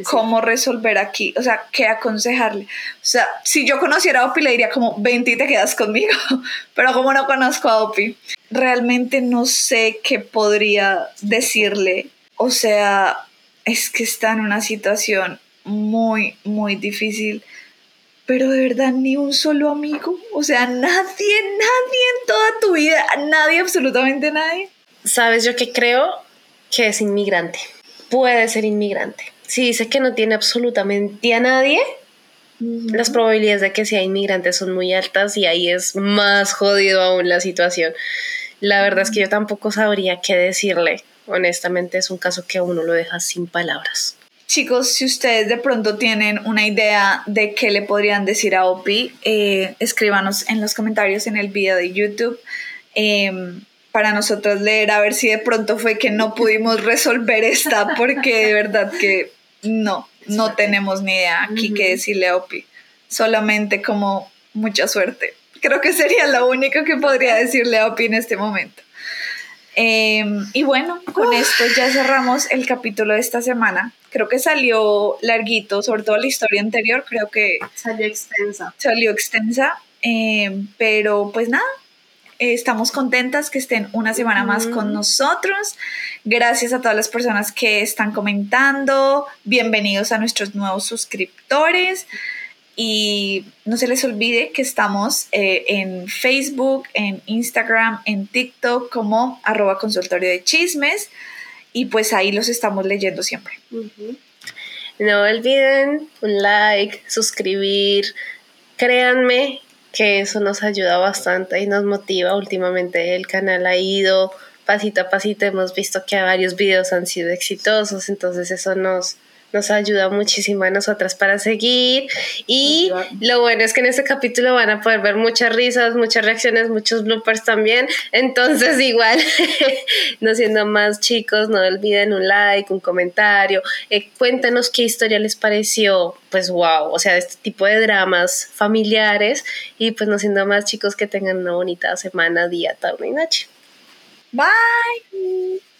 cómo resolver aquí, o sea, qué aconsejarle. O sea, si yo conociera a Opi, le diría como, vente y te quedas conmigo, pero como no conozco a Opi, realmente no sé qué podría decirle. O sea, es que está en una situación muy, muy difícil. Pero de verdad, ni un solo amigo. O sea, nadie, nadie en toda tu vida, nadie, absolutamente nadie. ¿Sabes yo qué creo? Que es inmigrante. Puede ser inmigrante si dice que no tiene absolutamente a nadie, las probabilidades de que sea inmigrante son muy altas y ahí es más jodido aún la situación. La verdad es que yo tampoco sabría qué decirle. Honestamente es un caso que uno lo deja sin palabras. Chicos, si ustedes de pronto tienen una idea de qué le podrían decir a Opi, eh, escríbanos en los comentarios en el video de YouTube. Em, para nosotros leer a ver si de pronto fue que no pudimos resolver esta porque de verdad que no, no tenemos ni idea aquí qué decirle a Opi. Solamente como mucha suerte. Creo que sería lo único que podría decirle a Opi en este momento. Em, y bueno, con esto ya cerramos el capítulo de esta semana. Creo que salió larguito, sobre todo la historia anterior, creo que... Salió extensa. Salió extensa, em, pero pues nada, estamos contentas que estén una semana más con nosotros. Gracias a todas las personas que están comentando. Bienvenidos a nuestros nuevos suscriptores. Y no se les olvide que estamos eh, en Facebook, en Instagram, en TikTok como arroba consultorio de chismes. Y pues ahí los estamos leyendo siempre. No olviden un like, suscribir. Créanme que eso nos ayuda bastante y nos motiva. Últimamente el canal ha ido pasito a pasito, hemos visto que varios videos han sido exitosos, entonces eso nos, nos ayuda muchísimo a nosotras para seguir. Y lo bueno es que en este capítulo van a poder ver muchas risas, muchas reacciones, muchos bloopers también. Entonces, igual, no siendo más chicos, no olviden un like, un comentario. Eh, cuéntanos qué historia les pareció. Pues wow, o sea, este tipo de dramas familiares. Y pues no siendo más chicos, que tengan una bonita semana, día, tarde y noche. Bye.